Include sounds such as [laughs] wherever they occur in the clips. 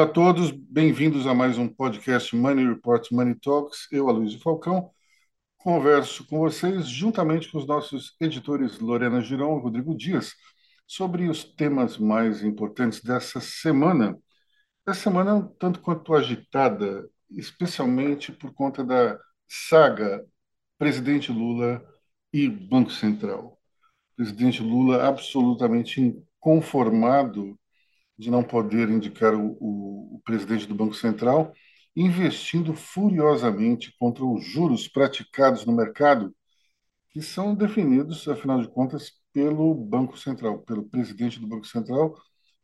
Olá a todos, bem-vindos a mais um podcast Money Report Money Talks. Eu, Aloysio Falcão, converso com vocês juntamente com os nossos editores Lorena Giron e Rodrigo Dias sobre os temas mais importantes dessa semana. Essa semana, tanto quanto agitada, especialmente por conta da saga presidente Lula e Banco Central. Presidente Lula absolutamente inconformado de não poder indicar o, o, presidente do Banco Central, investindo furiosamente contra os juros praticados no mercado, que são definidos, afinal de contas, pelo Banco Central, pelo presidente do Banco Central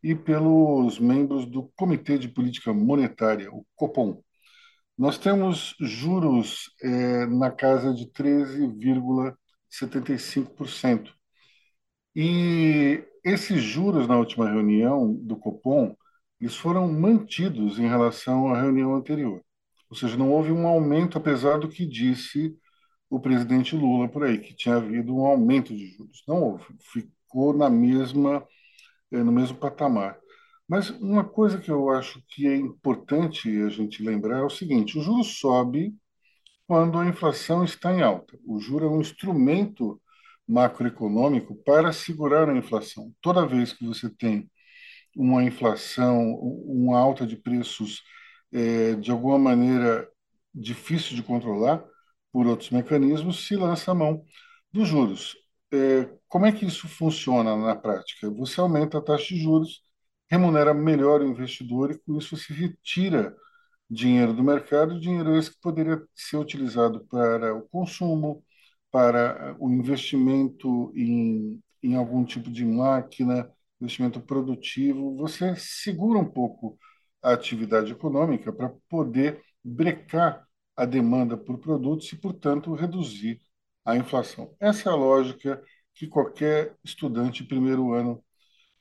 e pelos membros do Comitê de Política Monetária, o COPOM. Nós temos juros é, na casa de 13,75%. E esses juros na última reunião do Copom, eles foram mantidos em relação à reunião anterior. Ou seja, não houve um aumento, apesar do que disse o presidente Lula por aí, que tinha havido um aumento de juros. Não houve, ficou na mesma, eh, no mesmo patamar. Mas uma coisa que eu acho que é importante a gente lembrar é o seguinte: o juro sobe quando a inflação está em alta. O juro é um instrumento macroeconômico para segurar a inflação. Toda vez que você tem uma inflação, uma alta de preços é, de alguma maneira difícil de controlar por outros mecanismos, se lança a mão dos juros. É, como é que isso funciona na prática? Você aumenta a taxa de juros, remunera melhor o investidor e com isso você retira dinheiro do mercado, dinheiro esse que poderia ser utilizado para o consumo, para o investimento em, em algum tipo de máquina, investimento produtivo, você segura um pouco a atividade econômica para poder brecar a demanda por produtos e, portanto, reduzir a inflação. Essa é a lógica que qualquer estudante primeiro ano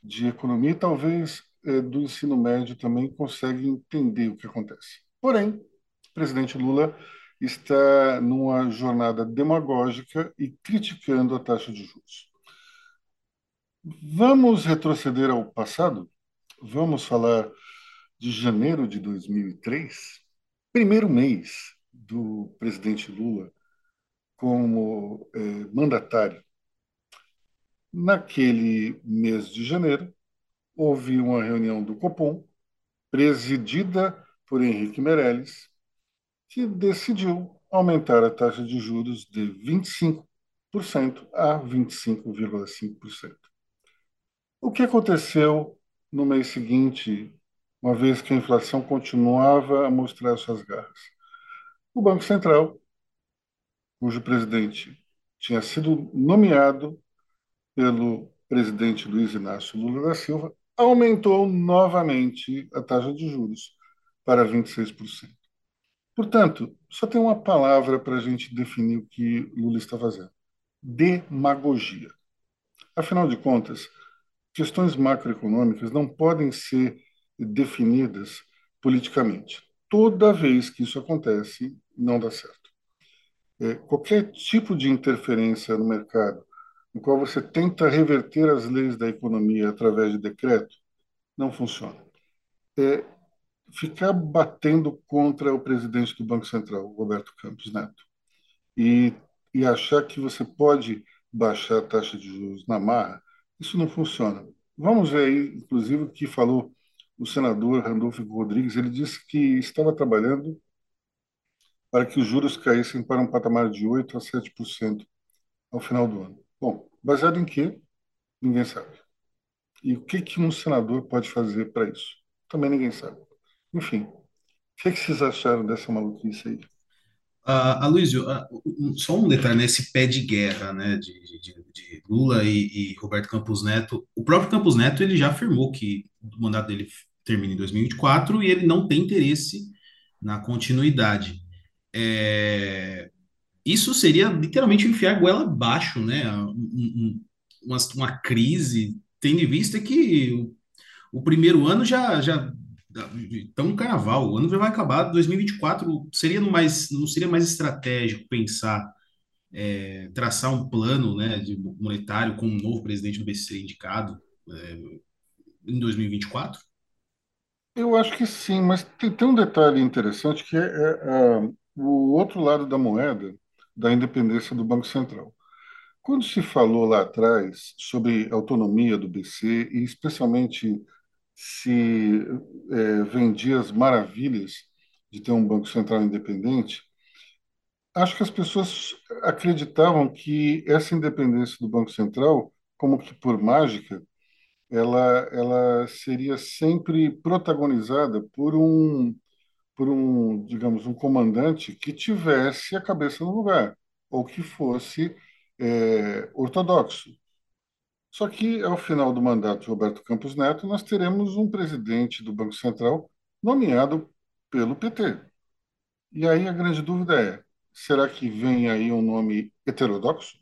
de economia e talvez eh, do ensino médio também consegue entender o que acontece. Porém, o presidente Lula está numa jornada demagógica e criticando a taxa de juros. Vamos retroceder ao passado? Vamos falar de janeiro de 2003, primeiro mês do presidente Lula como é, mandatário. Naquele mês de janeiro, houve uma reunião do Copom, presidida por Henrique Meirelles, que decidiu aumentar a taxa de juros de 25% a 25,5%. O que aconteceu no mês seguinte, uma vez que a inflação continuava a mostrar suas garras? O Banco Central, cujo presidente tinha sido nomeado pelo presidente Luiz Inácio Lula da Silva, aumentou novamente a taxa de juros para 26%. Portanto, só tem uma palavra para a gente definir o que Lula está fazendo: demagogia. Afinal de contas, questões macroeconômicas não podem ser definidas politicamente. Toda vez que isso acontece, não dá certo. É, qualquer tipo de interferência no mercado, no qual você tenta reverter as leis da economia através de decreto, não funciona. É, ficar batendo contra o presidente do Banco Central, Roberto Campos Neto, e, e achar que você pode baixar a taxa de juros na marra, isso não funciona. Vamos ver aí, inclusive, o que falou o senador Randolfo Rodrigues. Ele disse que estava trabalhando para que os juros caíssem para um patamar de 8% a 7% ao final do ano. Bom, baseado em quê? Ninguém sabe. E o que, que um senador pode fazer para isso? Também ninguém sabe. Enfim, o que, é que vocês acharam dessa maluquice aí? Uh, Aloysio, uh, só um detalhe nesse pé de guerra né, de, de, de Lula e, e, Roberto Campos Neto. O próprio Campos Neto ele já afirmou que o mandato dele termina em 2024 e ele não tem interesse na continuidade. É, isso seria literalmente enfiar goela abaixo, né? Um, um, uma, uma, crise, tendo em vista que o, o primeiro ano já, já então, carnaval, o ano já vai acabar, 2024 seria mais, não seria mais estratégico pensar, é, traçar um plano né, de monetário com um novo presidente do BC indicado é, em 2024? Eu acho que sim, mas tem, tem um detalhe interessante que é, é, é, o outro lado da moeda da independência do Banco Central. Quando se falou lá atrás sobre autonomia do BC e especialmente se é, vendia as maravilhas de ter um Banco Central independente, acho que as pessoas acreditavam que essa independência do Banco Central, como que por mágica, ela, ela seria sempre protagonizada por um, por um, digamos, um comandante que tivesse a cabeça no lugar, ou que fosse é, ortodoxo. Só que, ao final do mandato de Roberto Campos Neto, nós teremos um presidente do Banco Central nomeado pelo PT. E aí a grande dúvida é: será que vem aí um nome heterodoxo?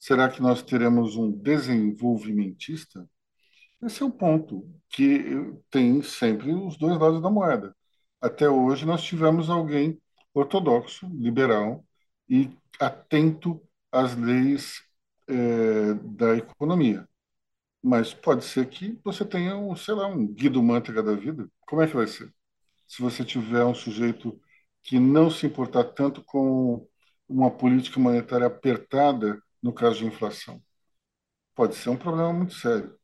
Será que nós teremos um desenvolvimentista? Esse é o ponto, que tem sempre os dois lados da moeda. Até hoje nós tivemos alguém ortodoxo, liberal e atento às leis eh, da economia. Mas pode ser que você tenha, um, sei lá, um Guido Mantega da vida. Como é que vai ser? Se você tiver um sujeito que não se importar tanto com uma política monetária apertada no caso de inflação, pode ser um problema muito sério.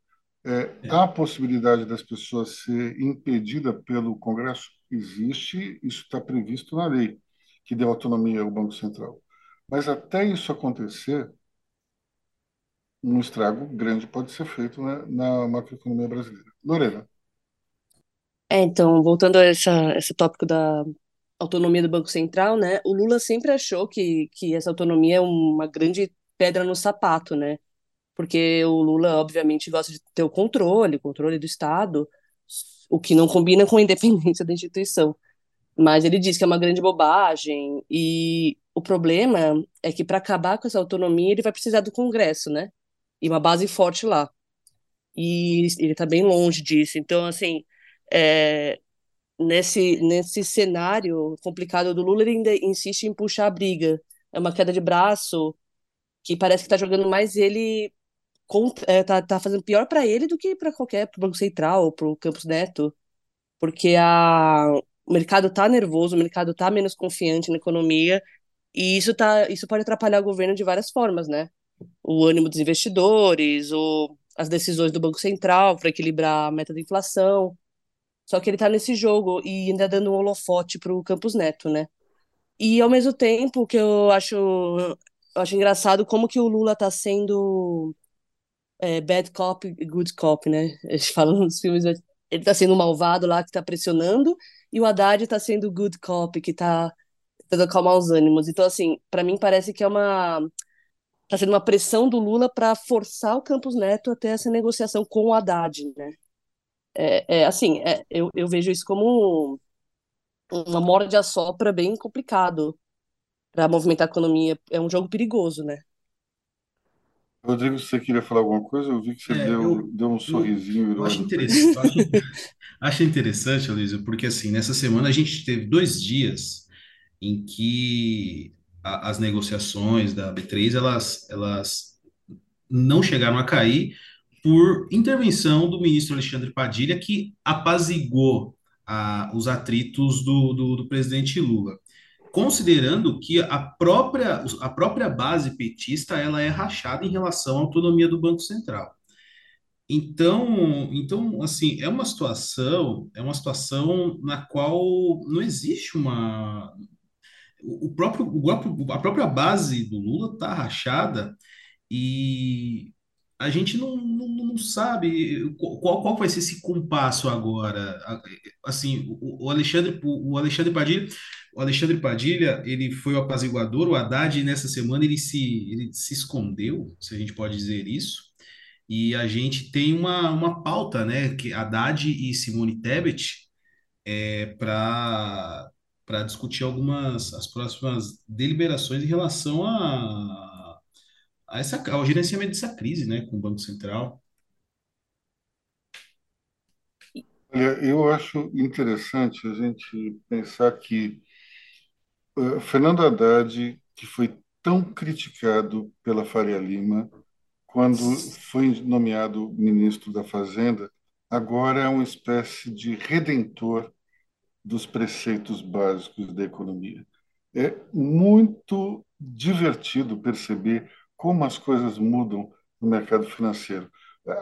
É, há É, a possibilidade das pessoas ser impedida pelo Congresso? Existe, isso está previsto na lei, que deu autonomia ao Banco Central. Mas até isso acontecer, um estrago grande pode ser feito né, na macroeconomia brasileira. Lorena, É, então, voltando a essa, esse tópico da autonomia do Banco Central, né? O Lula sempre achou que, que essa autonomia é uma grande pedra no sapato, né? Porque o Lula, obviamente, gosta de ter o controle, o controle do Estado, o que não combina com a independência da instituição. Mas ele diz que é uma grande bobagem, e o problema é que para acabar com essa autonomia ele vai precisar do Congresso, né? E uma base forte lá. E ele está bem longe disso. Então, assim, é, nesse, nesse cenário complicado do Lula, ele ainda insiste em puxar a briga. É uma queda de braço que parece que está jogando mais ele é, tá, tá fazendo pior para ele do que para qualquer pro Banco Central para o Campos Neto, porque a, o mercado tá nervoso, o mercado tá menos confiante na economia e isso tá, isso pode atrapalhar o governo de várias formas, né? O ânimo dos investidores, o, as decisões do Banco Central para equilibrar a meta da inflação. Só que ele tá nesse jogo e ainda dando um holofote pro Campos Neto, né? E ao mesmo tempo que eu acho, eu acho engraçado como que o Lula tá sendo é, bad cop good cop, né? [laughs] Eles falam nos filmes, ele tá sendo o malvado lá que tá pressionando e o Haddad tá sendo o good cop que tá tentando acalmar os ânimos. Então, assim, para mim parece que é uma tá sendo uma pressão do Lula para forçar o Campos Neto até essa negociação com o Haddad, né? É, é assim, é, eu, eu vejo isso como uma morde-a-sopra bem complicado para movimentar a economia. É um jogo perigoso, né? Rodrigo, você queria falar alguma coisa? Eu vi que você é, deu, eu, deu um eu, sorrisinho eu acho irônico aí. interessante, eu acho, acho interessante, Aloysio, porque assim, nessa semana a gente teve dois dias em que as negociações da B3 elas, elas não chegaram a cair por intervenção do ministro Alexandre Padilha, que apaziguou a- os atritos do, do, do presidente Lula, considerando que a própria, a própria base petista ela é rachada em relação à autonomia do Banco Central. Então, então, assim, é uma situação, é uma situação na qual não existe uma, o próprio, o a própria base do Lula está rachada e a gente não, não, não sabe qual, qual vai ser esse compasso agora. Assim, o, o Alexandre, o Alexandre Padilha, o Alexandre Padilha, ele foi o apaziguador, o Haddad, nessa semana, ele se, ele se escondeu, se a gente pode dizer isso. E a gente tem uma, uma pauta, né, que Haddad e Simone Tebet para para discutir algumas as próximas deliberações em relação a, a essa, ao gerenciamento dessa crise, né, com o Banco Central. Olha, eu acho interessante a gente pensar que eh, Fernando Haddad, que foi tão criticado pela Faria Lima, quando foi nomeado ministro da Fazenda, agora é uma espécie de redentor dos preceitos básicos da economia. É muito divertido perceber como as coisas mudam no mercado financeiro.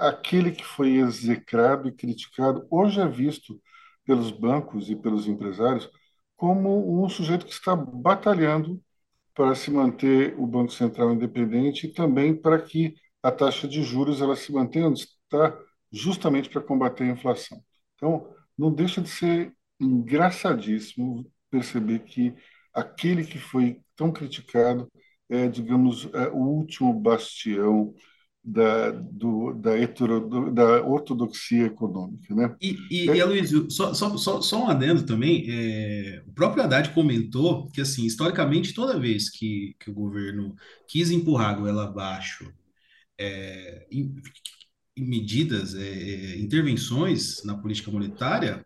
Aquele que foi execrado e criticado hoje é visto pelos bancos e pelos empresários como um sujeito que está batalhando para se manter o Banco Central independente e também para que a taxa de juros ela se mantenha onde está, justamente para combater a inflação. Então, não deixa de ser engraçadíssimo perceber que aquele que foi tão criticado é, digamos, é, o último bastião da, do, da, hetero, da ortodoxia econômica, né? E, e, e É, Aloysio, só, só, só, só um adendo também, é, o próprio Haddad comentou que, assim, historicamente, toda vez que, que o governo quis empurrar a goela abaixo é, em, em medidas, é, é, intervenções na política monetária,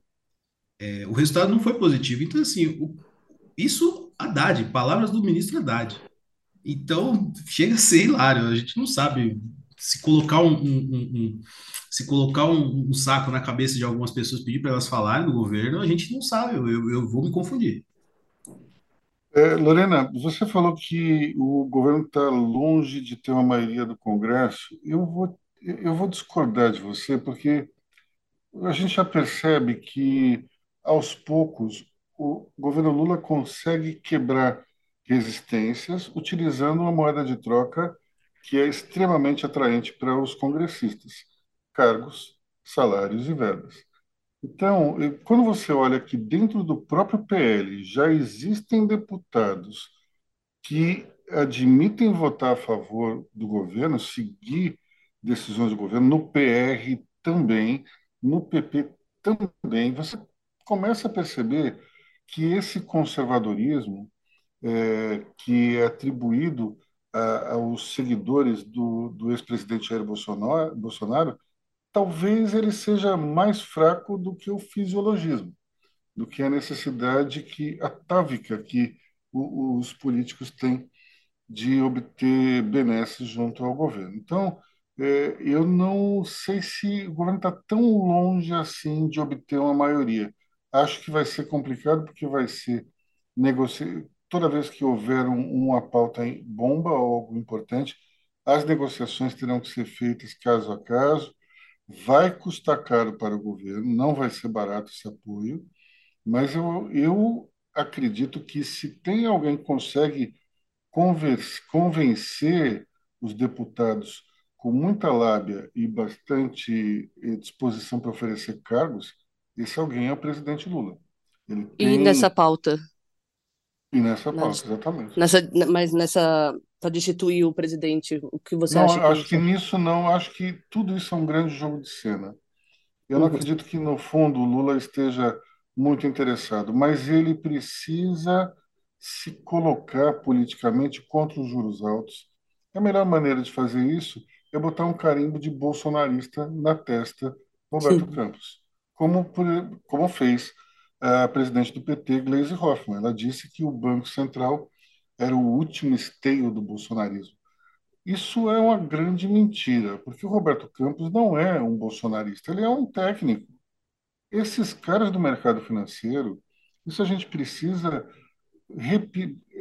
é, o resultado não foi positivo. Então, assim, o, isso, Haddad, palavras do ministro Haddad. Então, chega a ser hilário. A gente não sabe se colocar um, um- um- se colocar um, um saco na cabeça de algumas pessoas, pedir para elas falarem no governo, a gente não sabe. Eu, eu, eu vou me confundir. é, Lorena, você falou que o governo está longe de ter uma maioria do Congresso. Eu vou, eu vou discordar de você, porque a gente já percebe que, aos poucos, o governo Lula consegue quebrar resistências utilizando uma moeda de troca que é extremamente atraente para os congressistas: cargos, salários e verbas. Então, quando você olha que dentro do próprio PL já existem deputados que admitem votar a favor do governo, seguir decisões do governo, no PR também, no PP também, você começa a perceber que esse conservadorismo é, que é atribuído a- aos seguidores do, do ex-presidente Jair Bolsonaro, Bolsonaro, talvez ele seja mais fraco do que o fisiologismo, do que a necessidade que atávica que o- os políticos têm de obter benesses junto ao governo. Então, é, eu não sei se o governo está tão longe assim de obter uma maioria. Acho que vai ser complicado porque vai ser negociar toda vez que houver um- uma pauta em bomba ou algo importante, as negociações terão que ser feitas caso a caso. Vai custar caro para o governo, não vai ser barato esse apoio, mas eu, eu acredito que se tem alguém que consegue convencer os deputados com muita lábia e bastante eh, disposição para oferecer cargos, esse alguém é o presidente Lula. Ele E nessa tem, pauta, e nessa pauta, exatamente. nessa, mas nessa, para destituir o presidente, o que você Não, acha que acho que você... nisso não, acho que tudo isso é um grande jogo de cena. Eu não Uhum. acredito que, no fundo, o Lula esteja muito interessado, mas ele precisa se colocar politicamente contra os juros altos. A melhor maneira de fazer isso é botar um carimbo de bolsonarista na testa do Roberto Campos, como, como fez a presidente do PT, Gleisi Hoffmann. Ela disse que o Banco Central era o último esteio do bolsonarismo. Isso é uma grande mentira, porque o Roberto Campos não é um bolsonarista, ele é um técnico. Esses caras do mercado financeiro, isso a gente precisa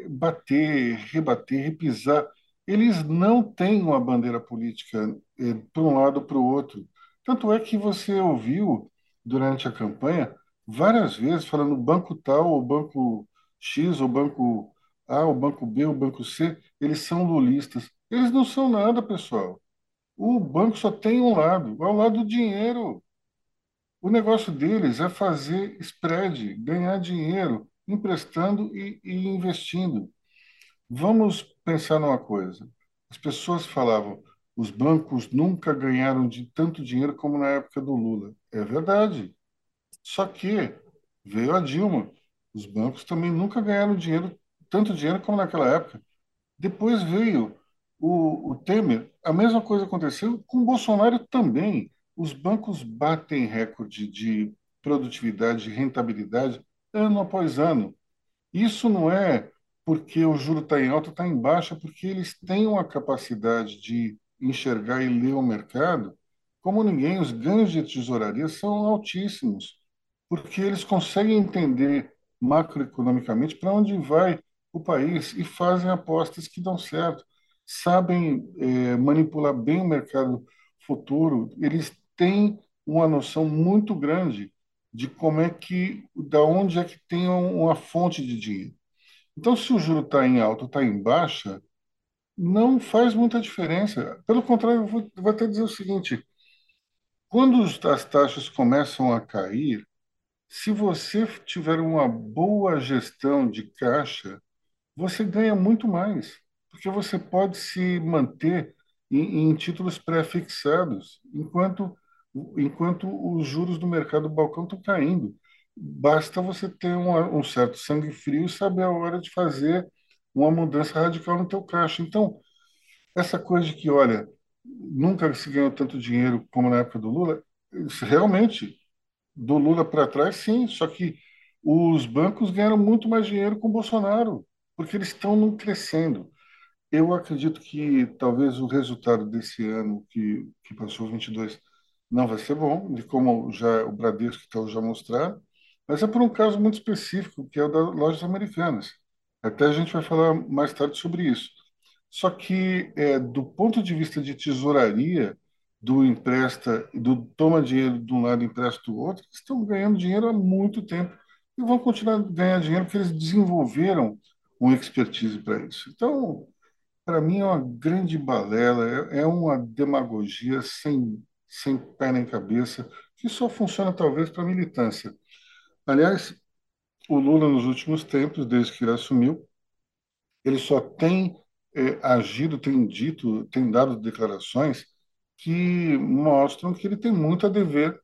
bater, rebater, repisar. Eles não têm uma bandeira política eh, para um lado ou para o outro. Tanto é que você ouviu durante a campanha várias vezes falando banco tal, ou banco X, ou banco A, ou banco B, ou banco C, eles são lulistas. Eles não são nada, pessoal. O banco só tem um lado, é o lado do dinheiro. O negócio deles é fazer spread, ganhar dinheiro, emprestando e, e investindo. Vamos pensar numa coisa. As pessoas falavam, os bancos nunca ganharam de tanto dinheiro como na época do Lula. É verdade. Só que veio a Dilma. Os bancos também nunca ganharam dinheiro, tanto dinheiro como naquela época. Depois veio o, o Temer, a mesma coisa aconteceu com o Bolsonaro também. Os bancos batem recorde de produtividade, de rentabilidade, ano após ano. Isso não é porque o juro está em alta, está em baixa, porque eles têm uma capacidade de enxergar e ler o mercado como ninguém, os ganhos de tesouraria são altíssimos, porque eles conseguem entender macroeconomicamente para onde vai o país e fazem apostas que dão certo, sabem eh, manipular bem o mercado futuro, eles têm uma noção muito grande de como é que, da onde é que tem uma fonte de dinheiro. Então, se o juro está em alta ou está em baixa, não faz muita diferença. Pelo contrário, eu vou, vou até dizer o seguinte: quando as taxas começam a cair, se você tiver uma boa gestão de caixa, você ganha muito mais, porque você pode se manter em, em títulos pré-fixados, enquanto, enquanto os juros do mercado balcão estão caindo. Basta você ter uma, um certo sangue frio e saber a hora de fazer uma mudança radical no teu caixa. Então, essa coisa de que, olha, nunca se ganhou tanto dinheiro como na época do Lula, realmente, do Lula para trás, sim, só que os bancos ganharam muito mais dinheiro com o Bolsonaro, porque eles estão crescendo. Eu acredito que talvez o resultado desse ano que, que passou 22 não vai ser bom, de como já o Bradesco está já mostrado, mas é por um caso muito específico, que é o das lojas americanas. Até a gente vai falar mais tarde sobre isso. Só que, é, do ponto de vista de tesouraria, do empresta, do toma dinheiro de um lado e empresta do outro, estão ganhando dinheiro há muito tempo e vão continuar a ganhar dinheiro porque eles desenvolveram uma expertise para isso. Então, para mim é uma grande balela, é, é uma demagogia sem, sem pé nem cabeça, que só funciona talvez para militância. Aliás, o Lula nos últimos tempos, desde que ele assumiu, ele só tem é, agido, tem dito, tem dado declarações que mostram que ele tem muito a dever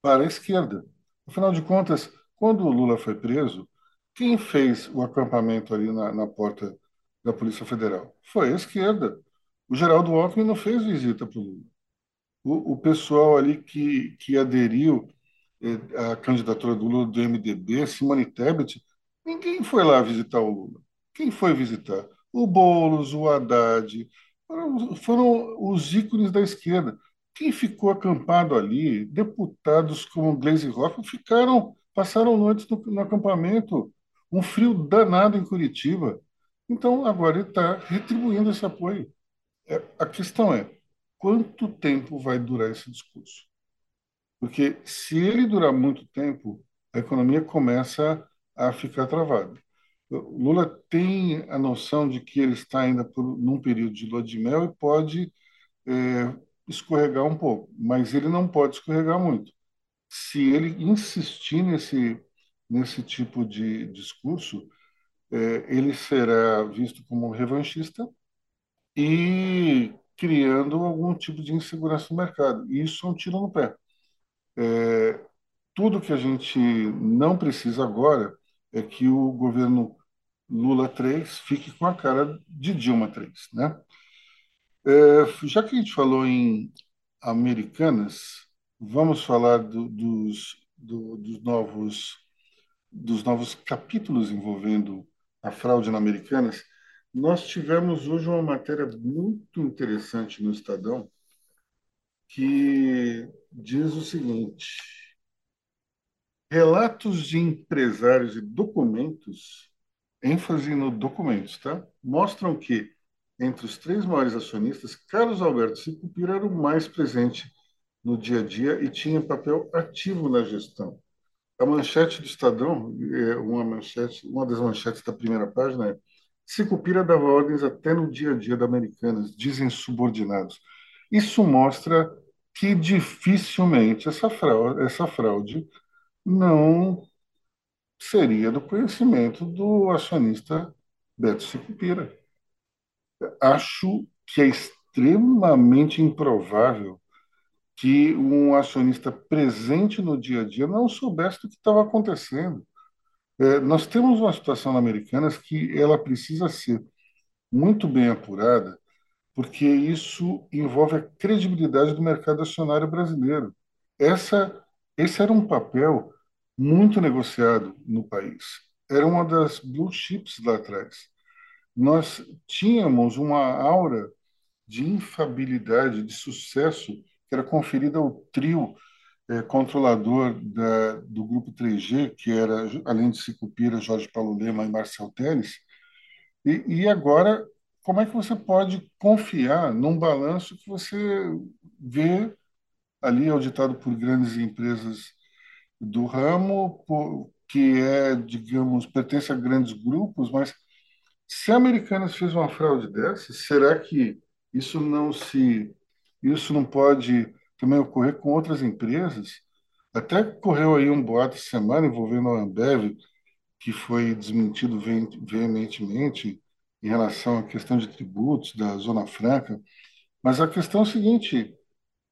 para a esquerda. Afinal de contas, quando o Lula foi preso, quem fez o acampamento ali na, na porta da Polícia Federal? Foi a esquerda. O Geraldo Alckmin não fez visita para o Lula. O, pessoal ali que, que aderiu eh, à candidatura do Lula do MDB, Simone Tebet, ninguém foi lá visitar o Lula. Quem foi visitar? O Boulos, o Haddad, foram, foram os ícones da esquerda. Quem ficou acampado ali, deputados como Gleisi Hoffmann, ficaram, passaram noites no, no acampamento, um frio danado em Curitiba. Então, agora ele está retribuindo esse apoio. É, a questão é, quanto tempo vai durar esse discurso? Porque se ele durar muito tempo, a economia começa a ficar travada. Lula tem a noção de que ele está ainda por, num período de lua de mel e pode é, escorregar um pouco, mas ele não pode escorregar muito. Se ele insistir nesse, nesse tipo de discurso, é, ele será visto como um revanchista e criando algum tipo de insegurança no mercado. E isso é um tiro no pé. É, tudo que a gente não precisa agora é que o governo Lula 3 fique com a cara de Dilma 3, né? É, já que a gente falou em Americanas, vamos falar do, dos, do, dos novos dos novos capítulos envolvendo a fraude na Americanas. Nós tivemos hoje uma matéria muito interessante no Estadão que diz o seguinte: relatos de empresários e documentos ênfase no documentos, tá? Mostram que, entre os três maiores acionistas, Carlos Alberto Sicupira era o mais presente no dia a dia e tinha papel ativo na gestão. A manchete do Estadão, é uma manchete, uma das manchetes da primeira página é Sicupira dava ordens até no dia a dia da Americanas, dizem subordinados. Isso mostra que dificilmente essa fraude, essa fraude não seria do conhecimento do acionista Beto Sicupira. Acho que é extremamente improvável que um acionista presente no dia a dia não soubesse do que estava acontecendo. É, nós temos uma situação na Americanas que ela precisa ser muito bem apurada, porque isso envolve a credibilidade do mercado acionário brasileiro. Essa, esse era um papel muito negociado no país. Era uma das blue chips lá atrás. Nós tínhamos uma aura de infabilidade, de sucesso, que era conferida ao trio é, controlador da, do grupo 3G, que era, além de Sicupira, Jorge Paulo Lema e Marcel Teles. E, e agora, como é que você pode confiar num balanço que você vê ali auditado por grandes empresas do ramo, que é, digamos, pertence a grandes grupos, mas se a Americanas fez uma fraude dessa, será que isso não se isso não pode também ocorrer com outras empresas? Até correu aí um boato essa semana envolvendo a Ambev, que foi desmentido veementemente em relação à questão de tributos da Zona Franca. Mas a questão é a seguinte: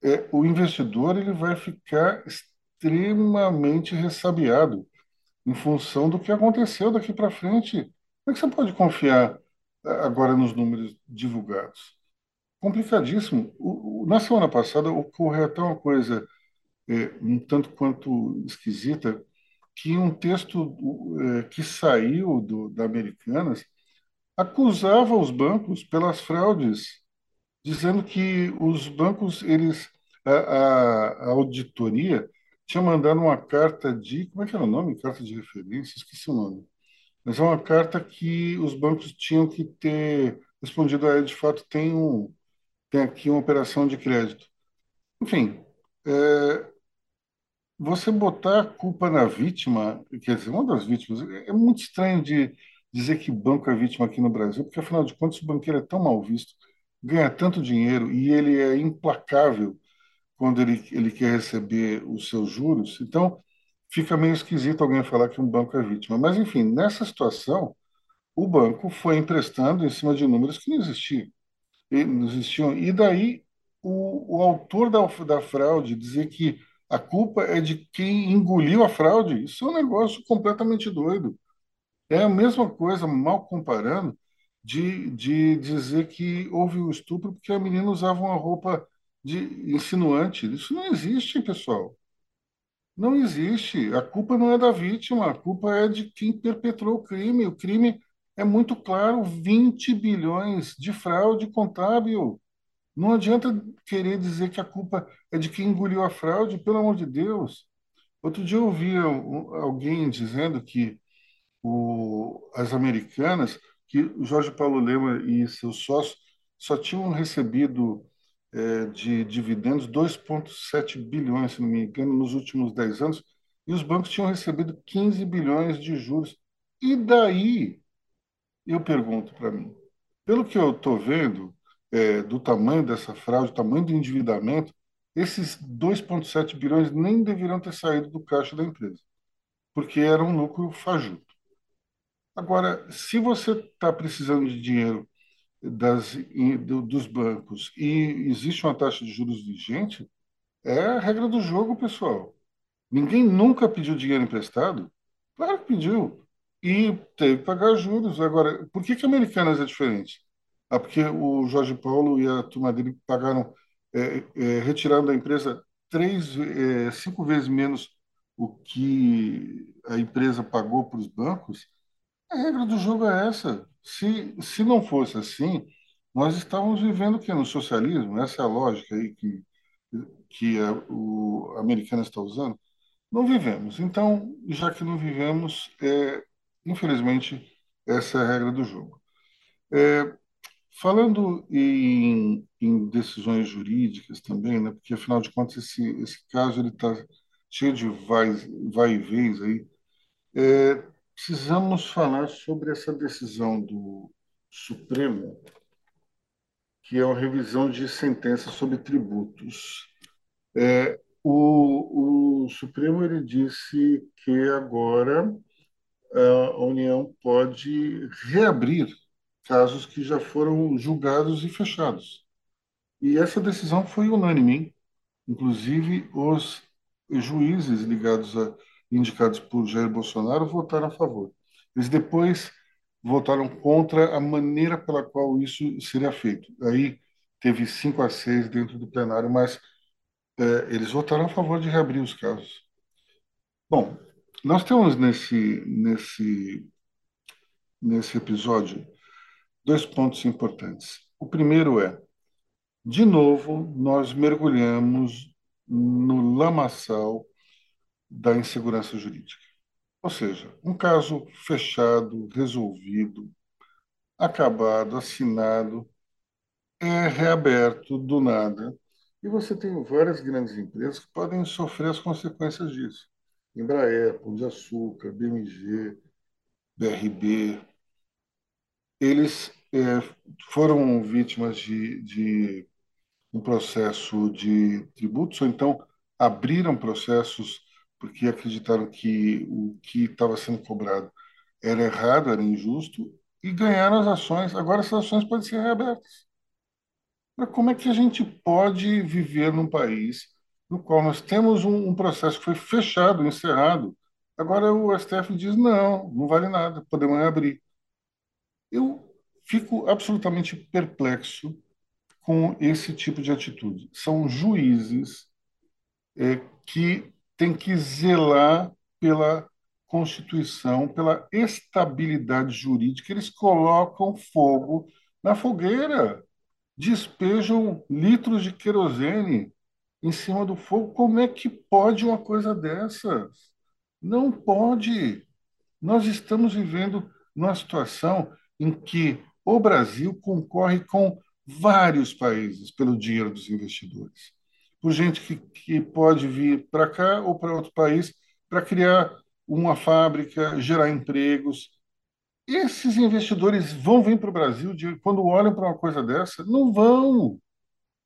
é, o investidor ele vai ficar extremamente ressabiado em função do que aconteceu daqui para frente. Como é que você pode confiar agora nos números divulgados? Complicadíssimo. O, o, na semana passada ocorreu até uma coisa é, um tanto quanto esquisita, que um texto é, que saiu do, da Americanas acusava os bancos pelas fraudes, dizendo que os bancos, eles, a, a, a auditoria tinha mandado uma carta de, como é que era o nome? Carta de referência, esqueci o nome. Mas é uma carta que os bancos tinham que ter respondido a ela, de fato, tem, um, tem aqui uma operação de crédito. Enfim, é, você botar a culpa na vítima, quer dizer, uma das vítimas, é muito estranho de dizer que banco é vítima aqui no Brasil, porque afinal de contas o banqueiro é tão mal visto, ganha tanto dinheiro e ele é implacável quando ele, ele quer receber os seus juros. Então, fica meio esquisito alguém falar que um banco é vítima. Mas, enfim, nessa situação, o banco foi emprestando em cima de números que não existiam. E, não existiam. e daí, o, o autor da, da fraude dizer que a culpa é de quem engoliu a fraude, isso é um negócio completamente doido. É a mesma coisa, mal comparando, de, de dizer que houve o um estupro porque a menina usava uma roupa de insinuante. Isso não existe, pessoal. Não existe. A culpa não é da vítima, a culpa é de quem perpetrou o crime. O crime é muito claro, 20 bilhões de fraude contábil. Não adianta querer dizer que a culpa é de quem engoliu a fraude, pelo amor de Deus. Outro dia eu ouvi alguém dizendo que o, as americanas, que Jorge Paulo Lema e seus sócios só tinham recebido de dividendos 2,7 bilhões, se não me engano, nos últimos 10 anos, e os bancos tinham recebido 15 bilhões de juros. E daí, eu pergunto para mim, pelo que eu estou vendo é, do tamanho dessa fraude, do tamanho do endividamento, esses 2,7 bilhões nem deveriam ter saído do caixa da empresa, porque era um lucro fajuto. Agora, se você está precisando de dinheiro das, do, dos bancos e existe uma taxa de juros vigente, é a regra do jogo, pessoal. Ninguém nunca pediu dinheiro emprestado? Claro que pediu. E teve que pagar juros. Agora, por que, que Americanas é diferente? Ah, porque o Jorge Paulo e a turma dele pagaram, é, é, retiraram da empresa três, é, cinco vezes menos o que a empresa pagou para os bancos. A regra do jogo é essa. Se, se não fosse assim, nós estávamos vivendo o que no socialismo, essa é a lógica aí que, que a, o americano está usando. Não vivemos. Então, já que não vivemos, é, infelizmente, essa é a regra do jogo. É, falando em, em, decisões jurídicas também, né, porque afinal de contas esse, esse caso está cheio de vai, vai e vens aí, é, precisamos falar sobre essa decisão do Supremo, que é uma revisão de sentença sobre tributos. É, o, o Supremo ele disse que agora a União pode reabrir casos que já foram julgados e fechados. E essa decisão foi unânime, hein? inclusive os juízes ligados a indicados por Jair Bolsonaro votaram a favor. Eles depois votaram contra a maneira pela qual isso seria feito. Aí teve cinco a seis dentro do plenário, mas é, eles votaram a favor de reabrir os casos. Bom, nós temos nesse, nesse, nesse episódio dois pontos importantes. O primeiro é de novo, nós mergulhamos no lamaçal da insegurança jurídica. Ou seja, um caso fechado, resolvido, acabado, assinado, é reaberto do nada. E você tem várias grandes empresas que podem sofrer as consequências disso. Embraer, Pão de Açúcar, BMG, BRB, eles é, foram vítimas de, de um processo de tributos, ou então abriram processos porque acreditaram que o que estava sendo cobrado era errado, era injusto, e ganharam as ações. Agora essas ações podem ser reabertas. Mas como é que a gente pode viver num país no qual nós temos um, um processo que foi fechado, encerrado? Agora o STF diz: não, não vale nada, podemos reabrir. Eu fico absolutamente perplexo com esse tipo de atitude. São juízes é, que têm que zelar pela Constituição, pela estabilidade jurídica. Eles colocam fogo na fogueira, despejam litros de querosene em cima do fogo. Como é que pode uma coisa dessas? Não pode. Nós estamos vivendo numa situação em que o Brasil concorre com vários países pelo dinheiro dos investidores. Por gente que, que pode vir para cá ou para outro país para criar uma fábrica, gerar empregos. Esses investidores vão vir para o Brasil de, quando olham para uma coisa dessa? Não vão,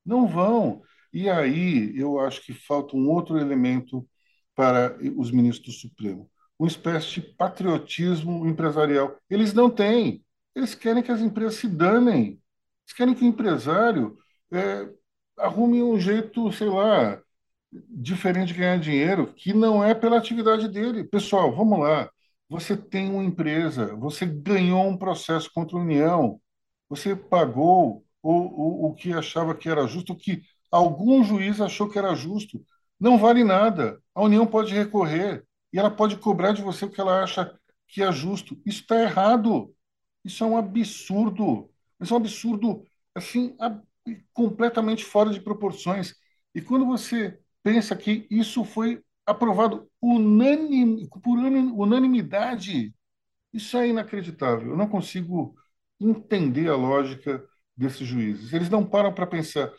não vão. E aí eu acho que falta um outro elemento para os ministros do Supremo, uma espécie de patriotismo empresarial. Eles não têm. Eles querem que as empresas se danem. Eles querem que o empresário é, arrume um jeito, sei lá, diferente de ganhar dinheiro, que não é pela atividade dele. Pessoal, vamos lá. Você tem uma empresa, você ganhou um processo contra a União, você pagou o, o, o que achava que era justo, o que algum juiz achou que era justo. Não vale nada. A União pode recorrer e ela pode cobrar de você o que ela acha que é justo. Isso está errado. Isso é um absurdo. Isso é um absurdo, assim, completamente fora de proporções. E quando você pensa que isso foi aprovado por unanimidade, isso é inacreditável. Eu não consigo entender a lógica desses juízes. Eles não param para pensar,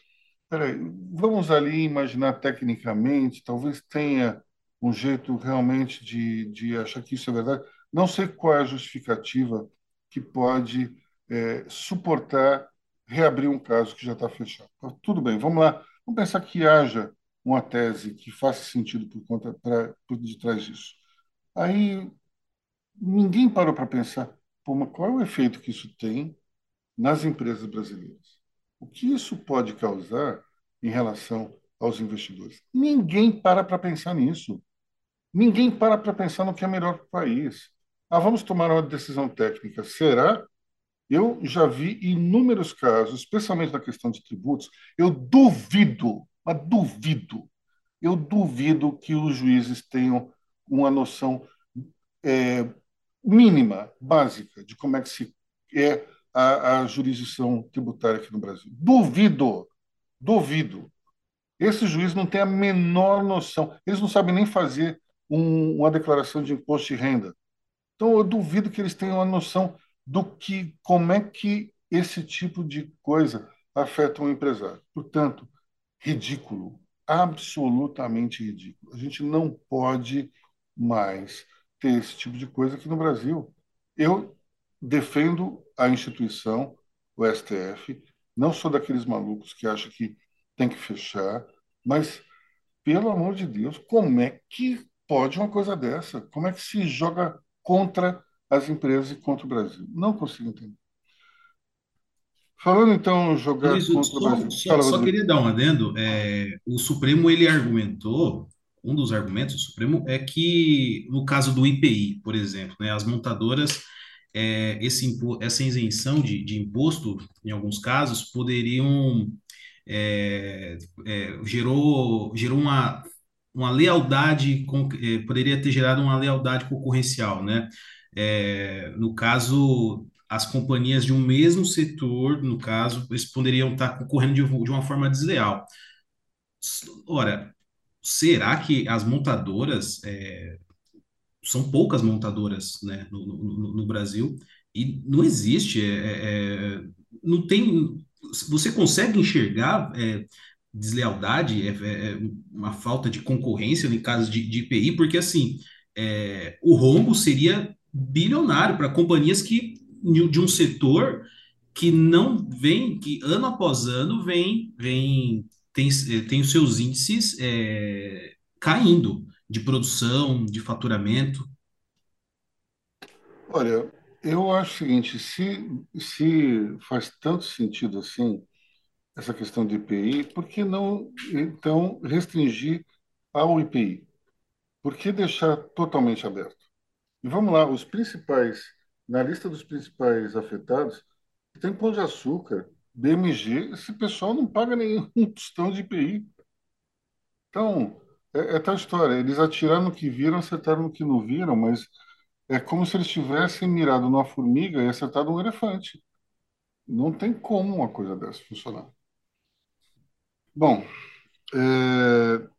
peraí, vamos ali imaginar tecnicamente, talvez tenha um jeito realmente de, de achar que isso é verdade. Não sei qual é a justificativa que pode é, suportar reabrir um caso que já está fechado. Então, tudo bem, vamos lá. Vamos pensar que haja uma tese que faça sentido por conta pra, por detrás disso. Aí ninguém parou para pensar, pô, mas qual é o efeito que isso tem nas empresas brasileiras? O que isso pode causar em relação aos investidores? Ninguém para para pensar nisso. Ninguém para para pensar no que é melhor para o país. Ah, vamos tomar uma decisão técnica. Será? Eu já vi inúmeros casos, especialmente na questão de tributos. Eu duvido, mas duvido, eu duvido que os juízes tenham uma noção é, mínima, básica, de como é que se é a, a jurisdição tributária aqui no Brasil. Duvido, duvido. Esses juízes não têm a menor noção. Eles não sabem nem fazer um, uma declaração de imposto de renda. Então, eu duvido que eles tenham uma noção do que, como é que esse tipo de coisa afeta um empresário. Portanto, ridículo, absolutamente ridículo. A gente não pode mais ter esse tipo de coisa aqui no Brasil. Eu defendo a instituição, o STF, não sou daqueles malucos que acham que tem que fechar, mas, pelo amor de Deus, como é que pode uma coisa dessa? Como é que se joga contra as empresas e contra o Brasil. Não consigo entender. Falando então jogar Luiz, contra o só, Brasil. só, Fala, só queria dar um adendo. É, o Supremo ele argumentou, um dos argumentos do Supremo é que no caso do IPI, por exemplo, né, as montadoras é, esse essa isenção de, de imposto, em alguns casos, poderiam é, é, gerou gerou uma uma lealdade com, eh, poderia ter gerado uma lealdade concorrencial, né? Eh, no caso as companhias de um mesmo setor, no caso, eles poderiam estar concorrendo de, de uma forma desleal. Ora, será que as montadoras, é, são poucas montadoras, né, no, no, no Brasil, e não existe, é, é, é não tem, você consegue enxergar é, deslealdade, é, é, é, uma falta de concorrência no caso de, de IPI, porque assim, é, o rombo seria bilionário para companhias que de um setor que não vem, que ano após ano vem, vem tem, tem os seus índices é, caindo de produção, de faturamento. Olha, eu acho o seguinte, se, se faz tanto sentido assim essa questão de IPI, por que não, então, restringir ao IPI? Por que deixar totalmente aberto? E vamos lá, os principais, na lista dos principais afetados, tem Pão de Açúcar, BMG, esse pessoal não paga nenhum [laughs] tostão de IPI. Então, é, é tal história, eles atiraram no que viram, acertaram no que não viram, mas é como se eles tivessem mirado numa formiga e acertado um elefante. Não tem como uma coisa dessa funcionar. Bom, é,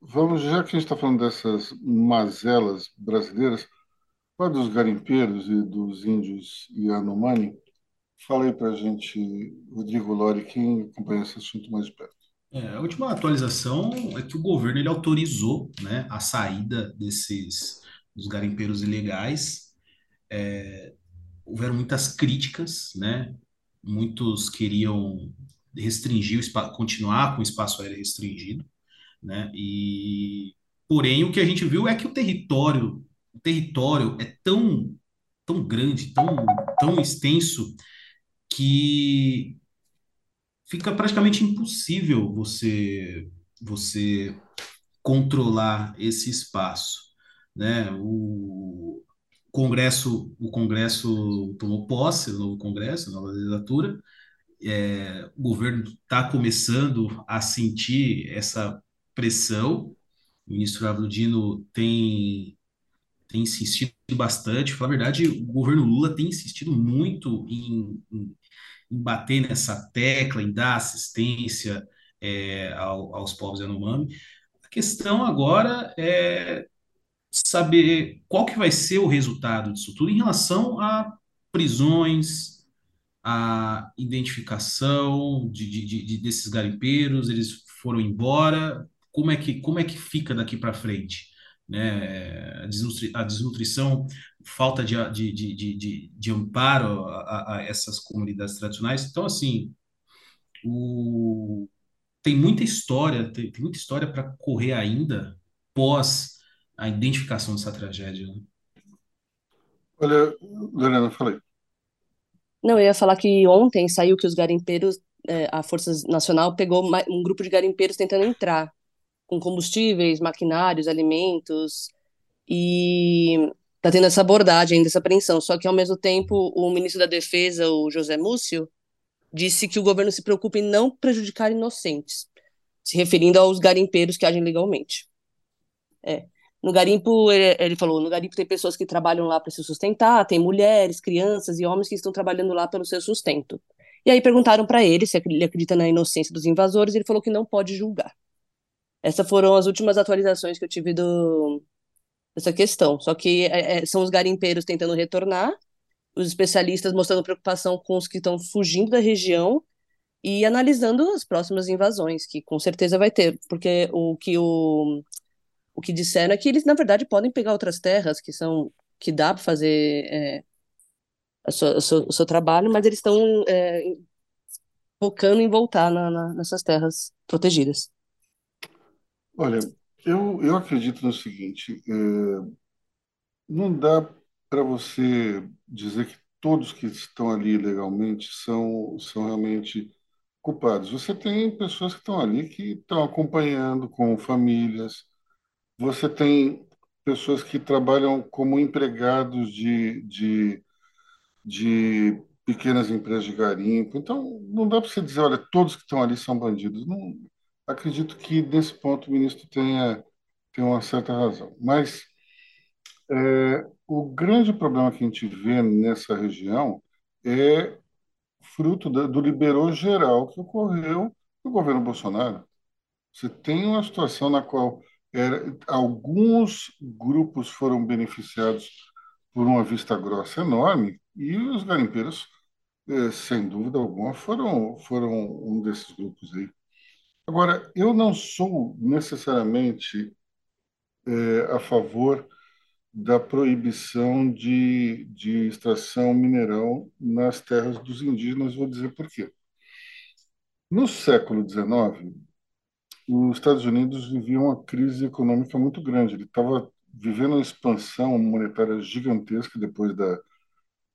vamos, já que a gente está falando dessas mazelas brasileiras, qual dos garimpeiros e dos índios Yanomami, fala aí para a gente, Rodrigo Lori, quem acompanha esse assunto mais de perto. É, a última atualização é que o governo ele autorizou, né, a saída desses dos garimpeiros ilegais. É, houveram muitas críticas, né? Muitos queriam restringir o espaço, continuar com o espaço aéreo restringido, né? E porém o que a gente viu é que o território, o território é tão tão grande, tão tão extenso que fica praticamente impossível você você controlar esse espaço, né? O Congresso o Congresso tomou posse, o novo Congresso, a nova legislatura, é, o governo está começando a sentir essa pressão. O ministro Flávio Dino tem, tem insistido bastante. Falar a verdade, o governo Lula tem insistido muito em, em, em bater nessa tecla, em dar assistência é, ao, aos povos Yanomami. A questão agora é saber qual que vai ser o resultado disso tudo em relação a prisões, a identificação de, de, de, desses garimpeiros, eles foram embora, como é que, como é que fica daqui para frente? Né? A, desnutri, a desnutrição, falta de, de, de, de, de amparo a, a, essas comunidades tradicionais. Então, assim, o, tem muita história, tem, tem muita história para correr ainda pós a identificação dessa tragédia. Né? Olha, Lorena, falei. Não, eu ia falar que ontem saiu que os garimpeiros, é, a Força Nacional pegou um grupo de garimpeiros tentando entrar com combustíveis, maquinários, alimentos, e tá tendo essa abordagem, dessa apreensão. Só que, ao mesmo tempo, o ministro da Defesa, o José Múcio, disse que o governo se preocupa em não prejudicar inocentes, se referindo aos garimpeiros que agem legalmente. É. No garimpo, ele, ele, falou, no garimpo tem pessoas que trabalham lá para se sustentar, tem mulheres, crianças e homens que estão trabalhando lá pelo seu sustento. E aí perguntaram para ele se ele acredita na inocência dos invasores, e ele falou que não pode julgar. Essas foram as últimas atualizações que eu tive do, dessa questão. Só que é, é são os garimpeiros tentando retornar, os especialistas mostrando preocupação com os que estão fugindo da região e analisando as próximas invasões, que com certeza vai ter, porque o que o o que disseram é que eles, na verdade, podem pegar outras terras que são que dá para fazer é, a sua, a sua, o seu trabalho, mas eles estão é, focando em voltar na, na, nessas terras protegidas. Olha, eu, eu acredito no seguinte: é, não dá para você dizer que todos que estão ali legalmente são, são realmente culpados. Você tem pessoas que estão ali que estão acompanhando com famílias, você tem pessoas que trabalham como empregados de, de, de pequenas empresas de garimpo. Então, não dá para você dizer, olha, todos que estão ali são bandidos. Não, acredito que, nesse ponto, o ministro tenha, tenha uma certa razão. Mas, é, o grande problema que a gente vê nessa região é fruto da- do liberou geral que ocorreu no governo Bolsonaro. Você tem uma situação na qual era, alguns grupos foram beneficiados por uma vista grossa enorme e os garimpeiros, eh, sem dúvida alguma, foram, foram um desses grupos aí. Agora, eu não sou necessariamente eh, a favor da proibição de, de extração mineral nas terras dos indígenas. Vou dizer por quê. No século XIX, os Estados Unidos viviam uma crise econômica muito grande. Ele estava vivendo uma expansão monetária gigantesca depois da,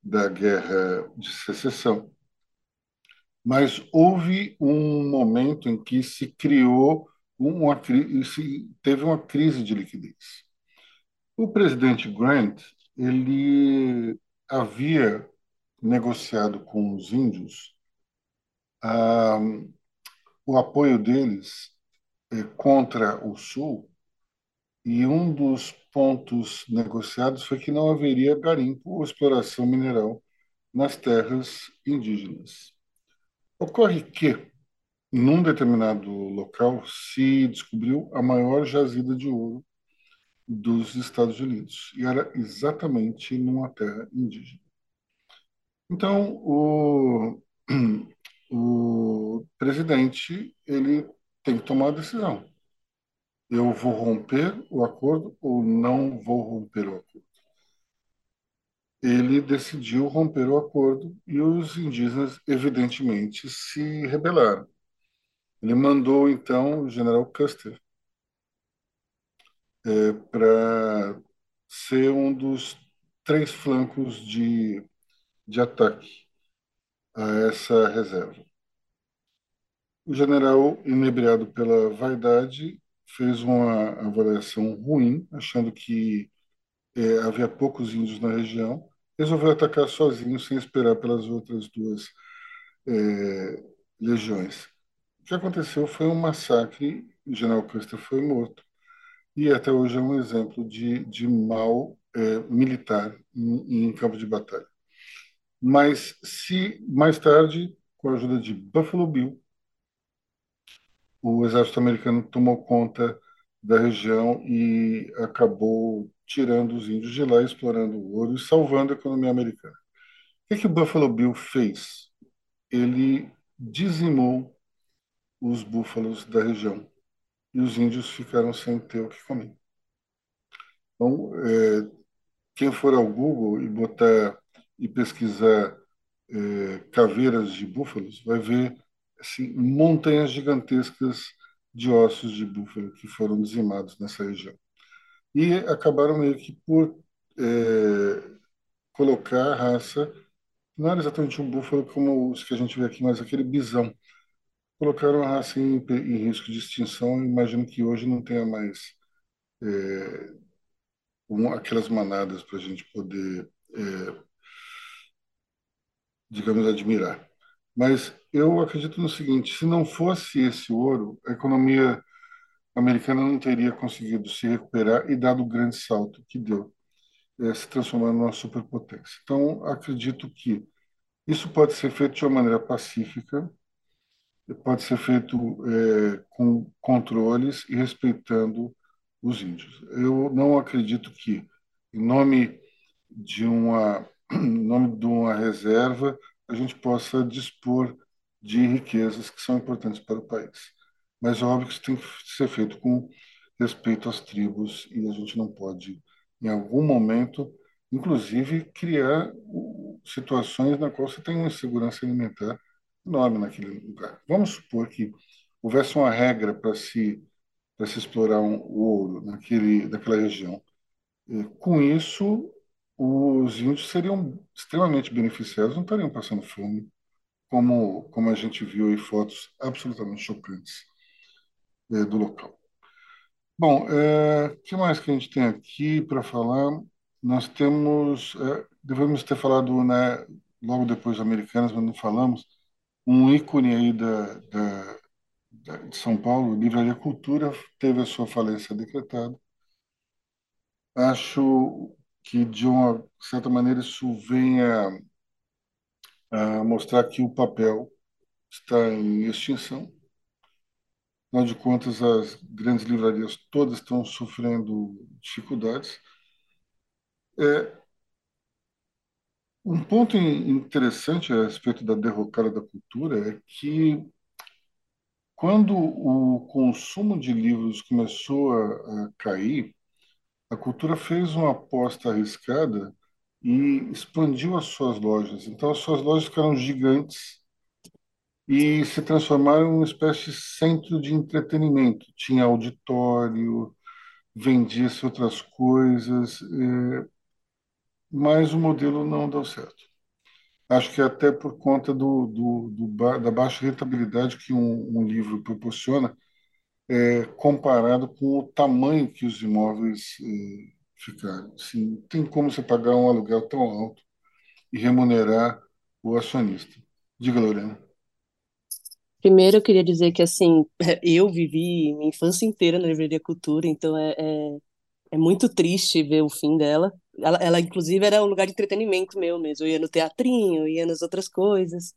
da Guerra de Secessão. Mas houve um momento em que se criou uma, teve uma crise de liquidez. O presidente Grant, ele havia negociado com os índios ah, o apoio deles eh, contra o Sul, e um dos pontos negociados foi que não haveria garimpo ou exploração mineral nas terras indígenas. Ocorre que, num determinado local, se descobriu a maior jazida de ouro dos Estados Unidos, e era exatamente numa terra indígena. Então, o, [clears throat] o presidente ele tem que tomar a decisão. Eu vou romper o acordo ou não vou romper o acordo? Ele decidiu romper o acordo e os indígenas, evidentemente, se rebelaram. Ele mandou, então, o general Custer para ser um dos três flancos de, de ataque a essa reserva. O general, inebriado pela vaidade, fez uma avaliação ruim, achando que eh, havia poucos índios na região, resolveu atacar sozinho, sem esperar pelas outras duas eh, legiões. O que aconteceu foi um massacre, o general Custer foi morto, e até hoje é um exemplo de, de mal eh, militar em, em campo de batalha. Mas se mais tarde, com a ajuda de Buffalo Bill, o exército americano tomou conta da região e acabou tirando os índios de lá, explorando o ouro e salvando a economia americana. O que, que o Buffalo Bill fez? Ele dizimou os búfalos da região e os índios ficaram sem ter o que comer. Então, é, quem for ao Google e botar e pesquisar é, caveiras de búfalos, vai ver assim, montanhas gigantescas de ossos de búfalo que foram dizimados nessa região. E acabaram meio que por é, colocar a raça, não era exatamente um búfalo como os que a gente vê aqui, mas aquele bisão. Colocaram a raça em, em risco de extinção, imagino que hoje não tenha mais é, um, aquelas manadas para a gente poder, é, digamos, admirar. Mas eu acredito no seguinte: se não fosse esse ouro, a economia americana não teria conseguido se recuperar e dado o grande salto que deu, é, se transformando numa superpotência. Então, acredito que isso pode ser feito de uma maneira pacífica, pode ser feito é, com controles e respeitando os índios. Eu não acredito que, em nome de uma, nome de uma reserva, a gente possa dispor de riquezas que são importantes para o país. Mas é óbvio que isso tem que ser feito com respeito às tribos e a gente não pode, em algum momento, inclusive, criar situações na qual você tem uma insegurança alimentar enorme naquele lugar. Vamos supor que houvesse uma regra para se para se explorar um, o ouro naquele naquela região. Com isso, os índios seriam extremamente beneficiados, não estariam passando fome, como como a gente viu em fotos absolutamente chocantes é, do local. Bom, o é, que mais que a gente tem aqui para falar? Nós temos, é, devemos ter falado, né, logo depois Americanas, mas não falamos, um ícone aí da, da, da, de São Paulo, Livraria Cultura, teve a sua falência decretada. Acho que, de uma certa maneira, isso venha a mostrar que o papel está em extinção. Afinal de contas, as grandes livrarias todas estão sofrendo dificuldades. É, um ponto interessante a respeito da derrocada da cultura é que quando o consumo de livros começou a, a cair, a cultura fez uma aposta arriscada e expandiu as suas lojas. Então, as suas lojas ficaram gigantes e se transformaram em uma espécie de centro de entretenimento. Tinha auditório, vendia-se outras coisas, eh, mas o modelo não deu certo. Acho que até por conta do, do, do da baixa rentabilidade que um, um livro proporciona, é, comparado com o tamanho que os imóveis eh, ficaram. Assim, tem como você pagar um aluguel tão alto e remunerar o acionista. Diga, Lorena. Primeiro, eu queria dizer que, assim, [laughs] eu vivi minha infância inteira na Livraria Cultura, então é, é, é muito triste ver o fim dela. Ela, ela, inclusive, era um lugar de entretenimento meu mesmo. Eu ia no teatrinho, ia nas outras coisas.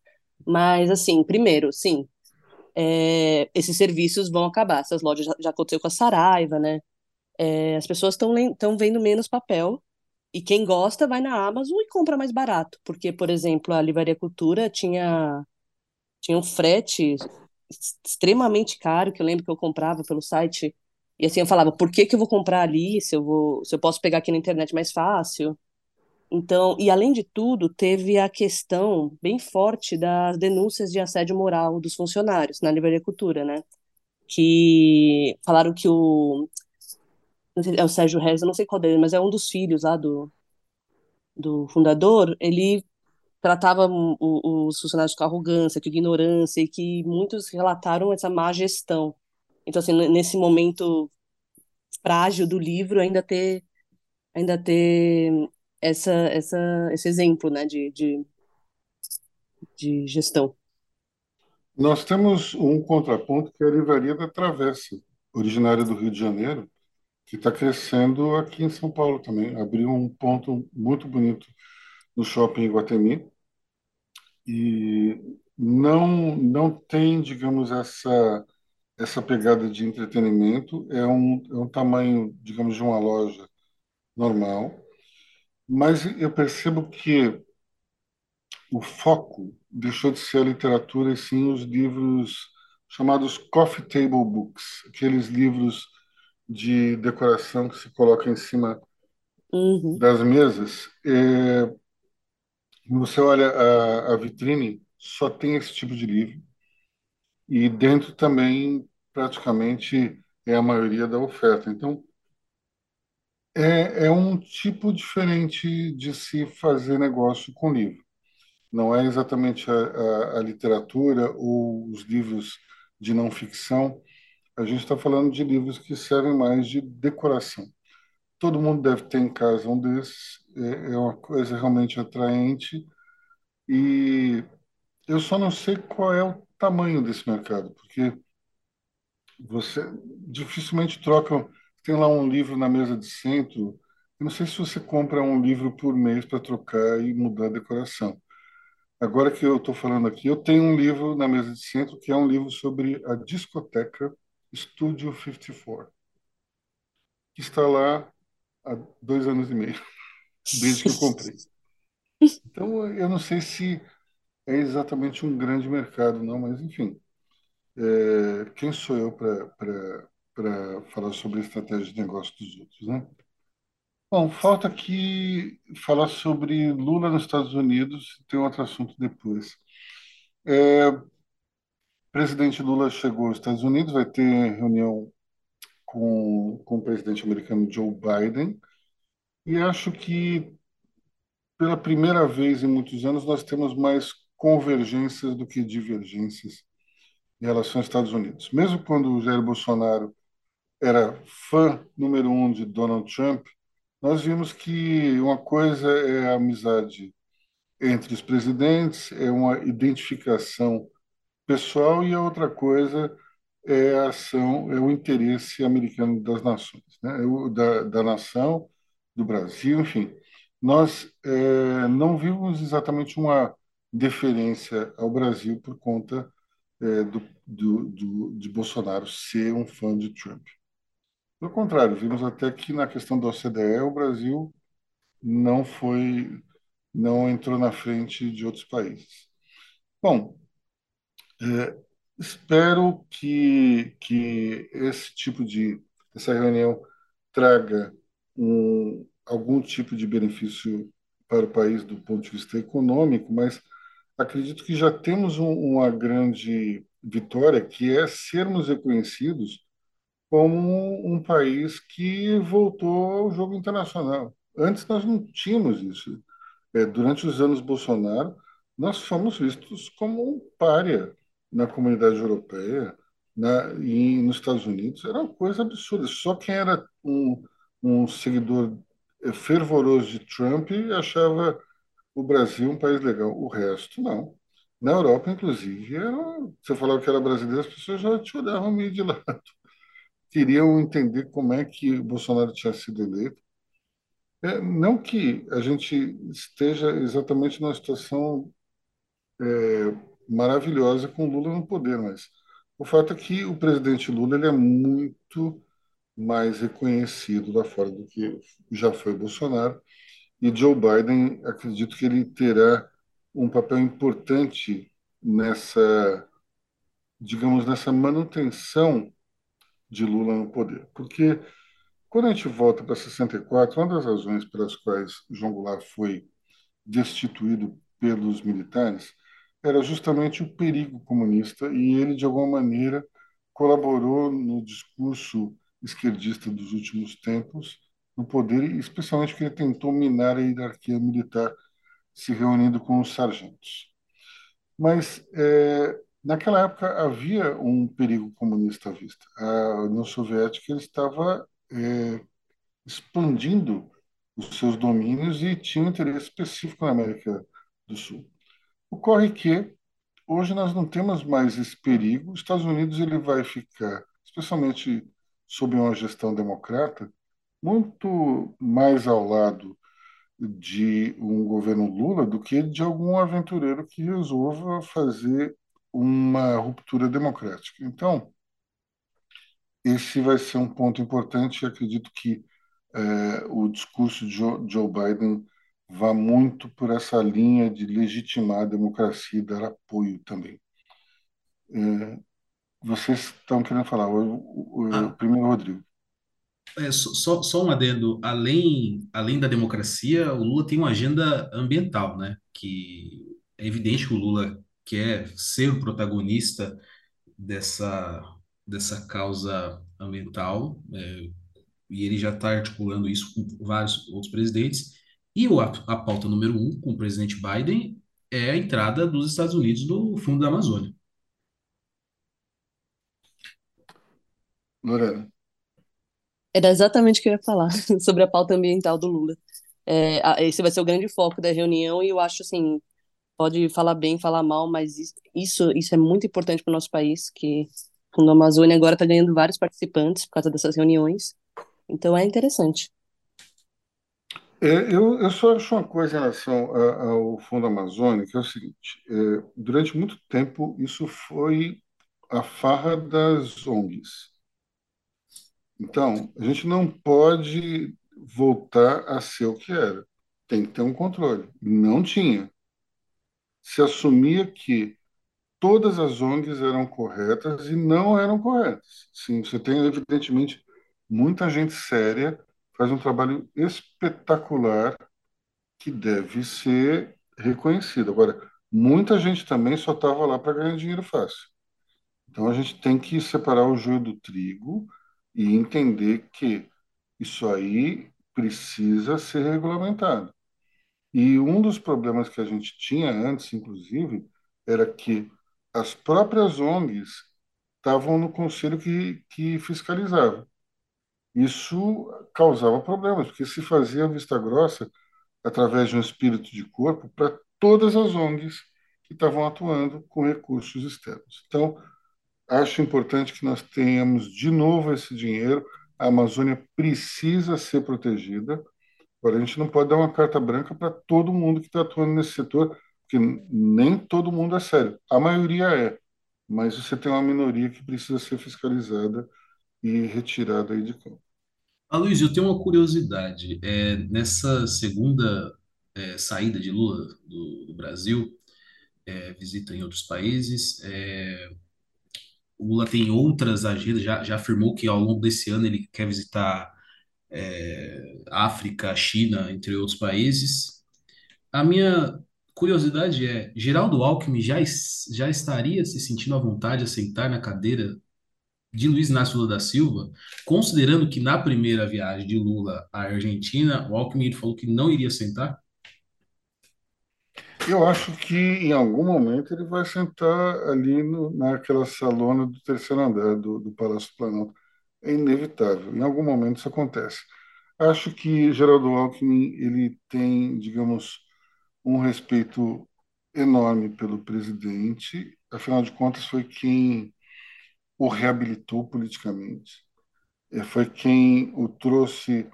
Mas, assim, primeiro, sim, é, esses serviços vão acabar. Essas lojas já, já aconteceu com a Saraiva, né? É, as pessoas estão vendo menos papel. E quem gosta vai na Amazon e compra mais barato. Porque, por exemplo, a Livraria Cultura tinha tinha um frete extremamente caro, que eu lembro que eu comprava pelo site. E assim eu falava, por que que eu vou comprar ali se eu vou, se eu posso pegar aqui na internet mais fácil? Então, e além de tudo, teve a questão bem forte das denúncias de assédio moral dos funcionários na Livraria Cultura, né? Que falaram que o sei, é o Sérgio Reis, não sei qual dele, mas é um dos filhos lá do, do fundador, ele tratava os funcionários com arrogância, com ignorância, e que muitos relataram essa má gestão. Então, assim, nesse momento frágil do livro, ainda ter, ainda ter essa, essa, esse exemplo, né, de, de, de gestão. Nós temos um contraponto que é a Livraria da Travessa, originária do Rio de Janeiro, que está crescendo aqui em São Paulo também. Abriu um ponto muito bonito no shopping Iguatemi e não não tem, digamos, essa essa pegada de entretenimento. É um, é um tamanho, digamos, de uma loja normal, mas eu percebo que o foco deixou de ser a literatura e sim os livros chamados coffee table books, aqueles livros de decoração que se coloca em cima Uhum. das mesas. É, você olha a, a vitrine, só tem esse tipo de livro e dentro também praticamente é a maioria da oferta. Então é, é um tipo diferente de se fazer negócio com livro. Não é exatamente a, a, a literatura ou os livros de não ficção. A gente está falando de livros que servem mais de decoração. Todo mundo deve ter em casa um desses. É, é uma coisa realmente atraente e eu só não sei qual é o tamanho desse mercado, porque você dificilmente troca. Tem lá um livro na mesa de centro. Eu não sei se você compra um livro por mês para trocar e mudar a decoração. Agora que eu estou falando aqui, eu tenho um livro na mesa de centro que é um livro sobre a discoteca Studio 54, que está lá há dois anos e meio, [laughs] desde que eu comprei. Então, eu não sei se é exatamente um grande mercado, não, mas enfim, é, quem sou eu para falar sobre a estratégia de negócio dos outros, né? Bom, falta aqui falar sobre Lula nos Estados Unidos, tem outro assunto depois. É, o presidente Lula chegou aos Estados Unidos, vai ter reunião com, com o presidente americano Joe Biden, e acho que pela primeira vez em muitos anos nós temos mais convergências do que divergências em relação aos Estados Unidos. Mesmo quando o Jair Bolsonaro era fã número um de Donald Trump, nós vimos que uma coisa é a amizade entre os presidentes, é uma identificação pessoal, e a outra coisa é a ação, é o interesse americano das nações, né? O, da, da nação do Brasil, enfim, nós é, não vimos exatamente uma deferência ao Brasil por conta é, do, do, do, de Bolsonaro ser um fã de Trump. Pelo contrário, vimos até que na questão da OCDE o Brasil não foi, não entrou na frente de outros países. Bom, é, espero que, que esse tipo de essa reunião traga um, algum tipo de benefício para o país do ponto de vista econômico, mas acredito que já temos um, uma grande vitória, que é sermos reconhecidos como um país que voltou ao jogo internacional. Antes nós não tínhamos isso. É, durante os anos Bolsonaro, nós fomos vistos como um pária na comunidade europeia na, e nos Estados Unidos. Era uma coisa absurda. Só quem era um, um seguidor fervoroso de Trump achava o Brasil um país legal. O resto, não. Na Europa, inclusive, era, você falava que era brasileiro, as pessoas já te olhavam meio de lado. [laughs] Queriam entender como é que Bolsonaro tinha sido eleito. É, não que a gente esteja exatamente numa situação é, maravilhosa com Lula no poder, mas o fato é que o presidente Lula ele é muito mais reconhecido lá fora do que já foi Bolsonaro. E Joe Biden, acredito que ele terá um papel importante nessa, digamos, nessa manutenção de Lula no poder. Porque quando a gente volta para 64, uma das razões pelas quais João Goulart foi destituído pelos militares era justamente o perigo comunista e ele, de alguma maneira, colaborou no discurso esquerdista dos últimos tempos no poder, especialmente porque ele tentou minar a hierarquia militar se reunindo com os sargentos. Mas é, naquela época havia um perigo comunista à vista. A União Soviética estava é, expandindo os seus domínios e tinha um interesse específico na América do Sul. Ocorre que hoje nós não temos mais esse perigo. Os Estados Unidos ele vai ficar, especialmente sob uma gestão democrata, muito mais ao lado de um governo Lula do que de algum aventureiro que resolva fazer uma ruptura democrática. Então, esse vai ser um ponto importante e acredito que é, o discurso de Joe Biden vá muito por essa linha de legitimar a democracia e dar apoio também. É, vocês estão querendo falar, o, Ah, primeiro Rodrigo. é, só, só só um adendo, além, além da democracia, o Lula tem uma agenda ambiental, né? Que é evidente que o Lula quer ser o protagonista dessa, dessa causa ambiental, é, e ele já está articulando isso com vários outros presidentes. E o, a, pauta número um, com o presidente Biden, é a entrada dos Estados Unidos no Fundo da Amazônia. Lorena. Era exatamente o que eu ia falar [laughs] sobre a pauta ambiental do Lula. É, esse vai ser o grande foco da reunião e eu acho assim, pode falar bem, falar mal, mas is- isso, isso é muito importante para o nosso país, que o Fundo Amazônia agora está ganhando vários participantes por causa dessas reuniões. Então é interessante. É, eu, eu só acho uma coisa em relação ao Fundo Amazônico, que é o seguinte, é, durante muito tempo isso foi a farra das ONGs. Então, a gente não pode voltar a ser o que era. Tem que ter um controle. Não tinha. Se assumia que todas as ONGs eram corretas e não eram corretas. Sim, você tem, evidentemente, muita gente séria, faz um trabalho espetacular que deve ser reconhecido. Agora, muita gente também só estava lá para ganhar dinheiro fácil. Então, a gente tem que separar o joio do trigo e entender que isso aí precisa ser regulamentado. E um dos problemas que a gente tinha antes, inclusive, era que as próprias ONGs estavam no conselho que, que fiscalizava. Isso causava problemas, porque se fazia vista grossa através de um espírito de corpo para todas as ONGs que estavam atuando com recursos externos. Então, acho importante que nós tenhamos de novo esse dinheiro. A Amazônia precisa ser protegida. Agora, a gente não pode dar uma carta branca para todo mundo que está atuando nesse setor, porque nem todo mundo é sério. A maioria é, mas você tem uma minoria que precisa ser fiscalizada e retirada aí de campo. Aloysio, eu tenho uma curiosidade. É, nessa segunda é, saída de Lula do, do Brasil, é, visita em outros países, é, o Lula tem outras agendas, já, já afirmou que ao longo desse ano ele quer visitar é, África, China, entre outros países. A minha curiosidade é, Geraldo Alckmin já, já estaria se sentindo à vontade de sentar na cadeira de Luiz Inácio Lula da Silva, considerando que na primeira viagem de Lula à Argentina, o Alckmin falou que não iria sentar? Eu acho que em algum momento ele vai sentar ali no, naquela salona do terceiro andar do, do Palácio Planalto. É inevitável. Em algum momento isso acontece. Acho que Geraldo Alckmin ele tem, digamos, um respeito enorme pelo presidente. Afinal de contas, foi quem o reabilitou politicamente. Eh, Foi quem o trouxe